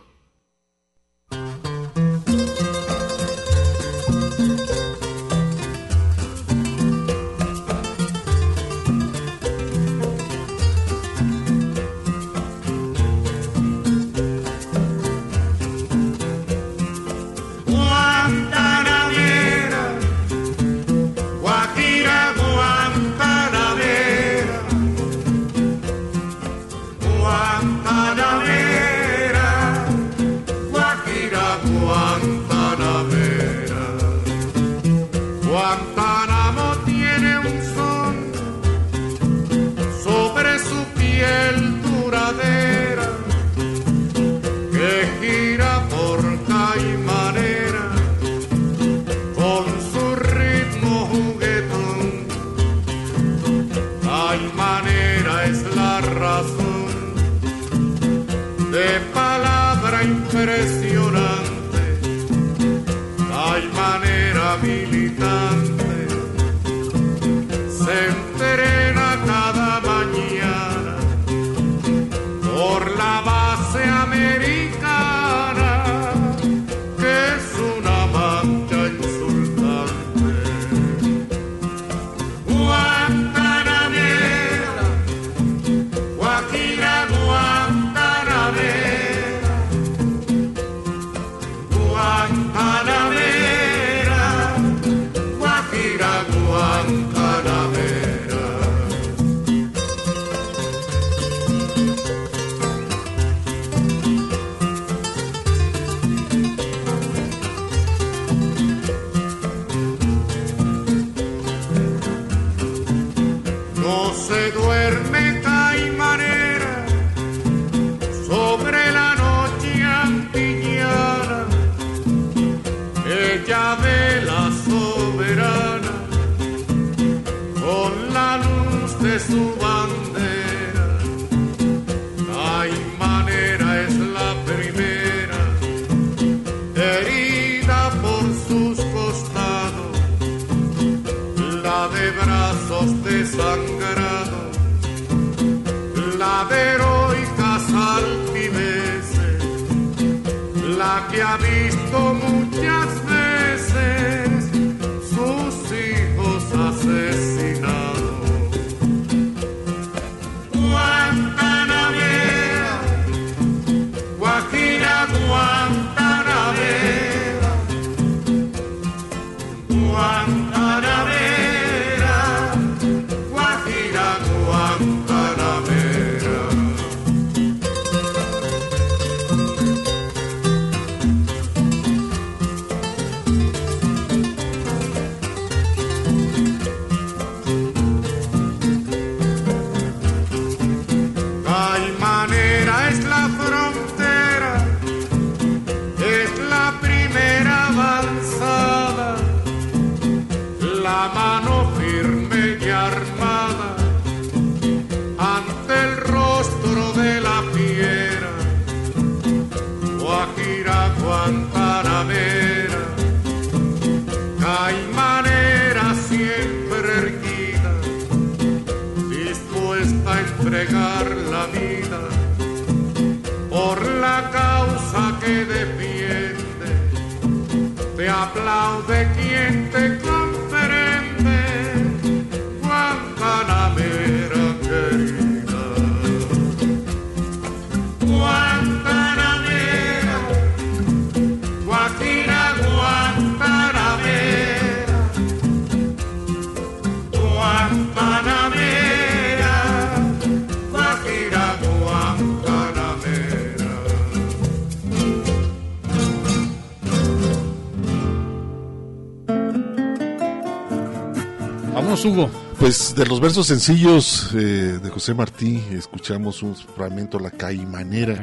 Pues de los versos sencillos eh, de José Martí, escuchamos un fragmento La Caimanera,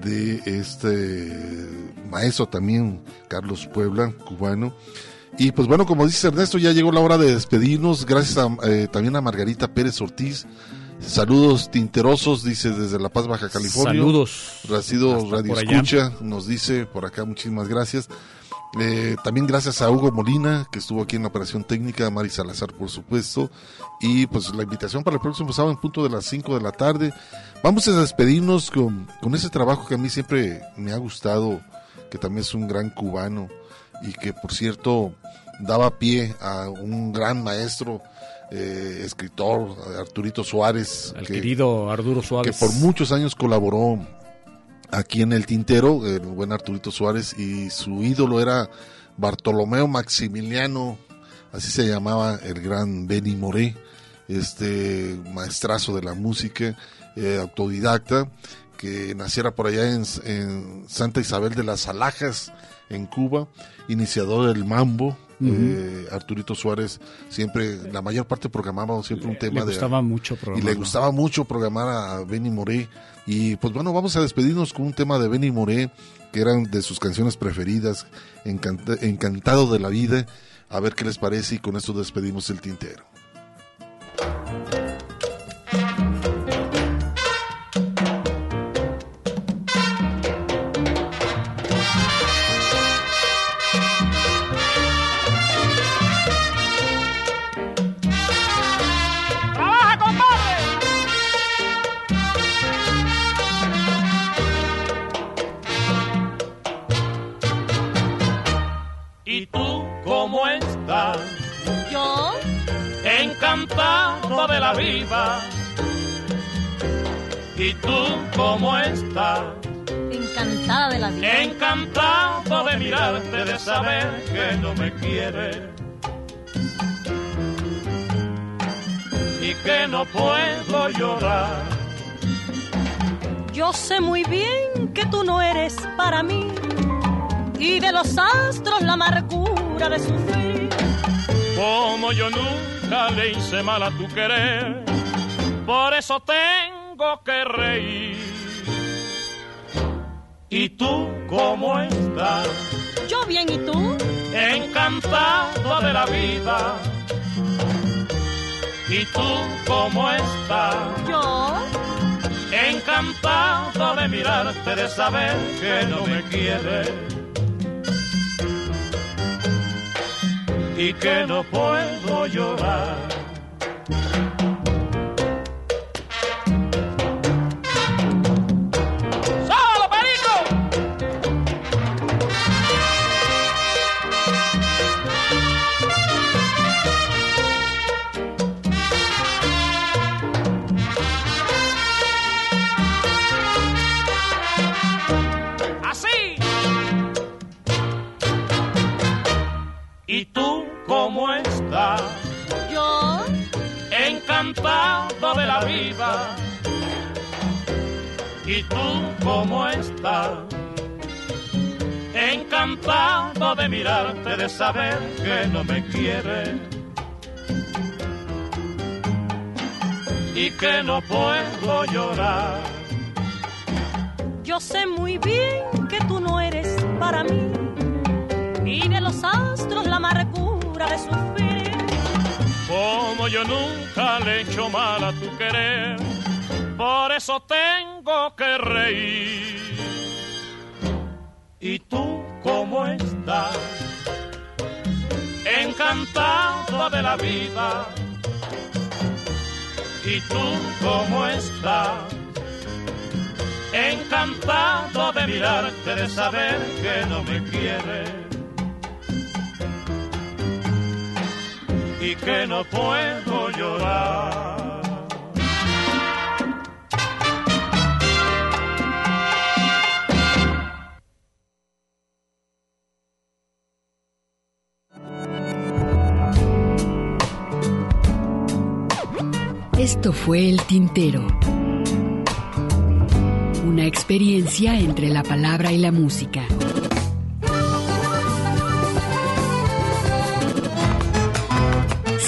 de este maestro también, Carlos Puebla, cubano. Y pues bueno, como dice Ernesto, ya llegó la hora de despedirnos. Gracias a, eh, también a Margarita Pérez Ortiz. Saludos tinterosos, dice desde La Paz, Baja California. Saludos. Racido Radio. Escucha nos dice por acá, muchísimas gracias. Eh, también gracias a Hugo Molina, que estuvo aquí en la operación técnica, a Mari Salazar, por supuesto. Y pues la invitación para el próximo sábado en punto de las 5 de la tarde. Vamos a despedirnos con, con ese trabajo que a mí siempre me ha gustado, que también es un gran cubano y que por cierto daba pie a un gran maestro, eh, escritor, Arturito Suárez. Que- querido Arturo Suárez. que por muchos años colaboró aquí en el Tintero, el buen Arturito Suárez, y su ídolo era Bartolomeo Maximiliano, así se llamaba el gran Benny Moré, este maestrazo de la música, eh, autodidacta, que naciera por allá en, en Santa Isabel de las Alajas, en Cuba, iniciador del mambo. Eh, Arturito Suárez siempre, la mayor parte programaba siempre un tema Le de gustaba mucho y le gustaba mucho programar a Benny Moré. Y pues bueno, vamos a despedirnos con un tema de Benny Moré, que eran de sus canciones preferidas, Encanta- Encantado de la Vida. A ver qué les parece y con esto despedimos el tintero. De la vida. ¿Y tú cómo estás? encantada de la vida. Encantado de mirarte, de saber que no me quieres. Y que no puedo llorar. Yo sé muy bien que tú no eres para mí. Y de los astros la amargura de sufrir. Como yo nunca le hice mal a tu querer, por eso tengo que reír. ¿Y tú cómo estás? Yo bien, ¿y tú? Encantado de la vida. ¿Y tú cómo estás? Yo, Encantado de mirarte, de saber que no me quieres. Y que no puedo llorar. Encantado de la vida. ¿Y tú cómo estás? Encantado de mirarte, de saber que no me quieres. Y que no puedo llorar. yo sé muy bien que tú no eres para mí. Y de los astros la amargura de sufrir. Como yo nunca le he hecho mal a tu querer, por eso tengo que reír. ¿Y tú cómo estás? Encantado de la vida. ¿Y tú cómo estás? Encantado de mirarte, de saber que no me quieres. Y que no puedo llorar. Esto fue El Tintero. Una experiencia entre la palabra y la música.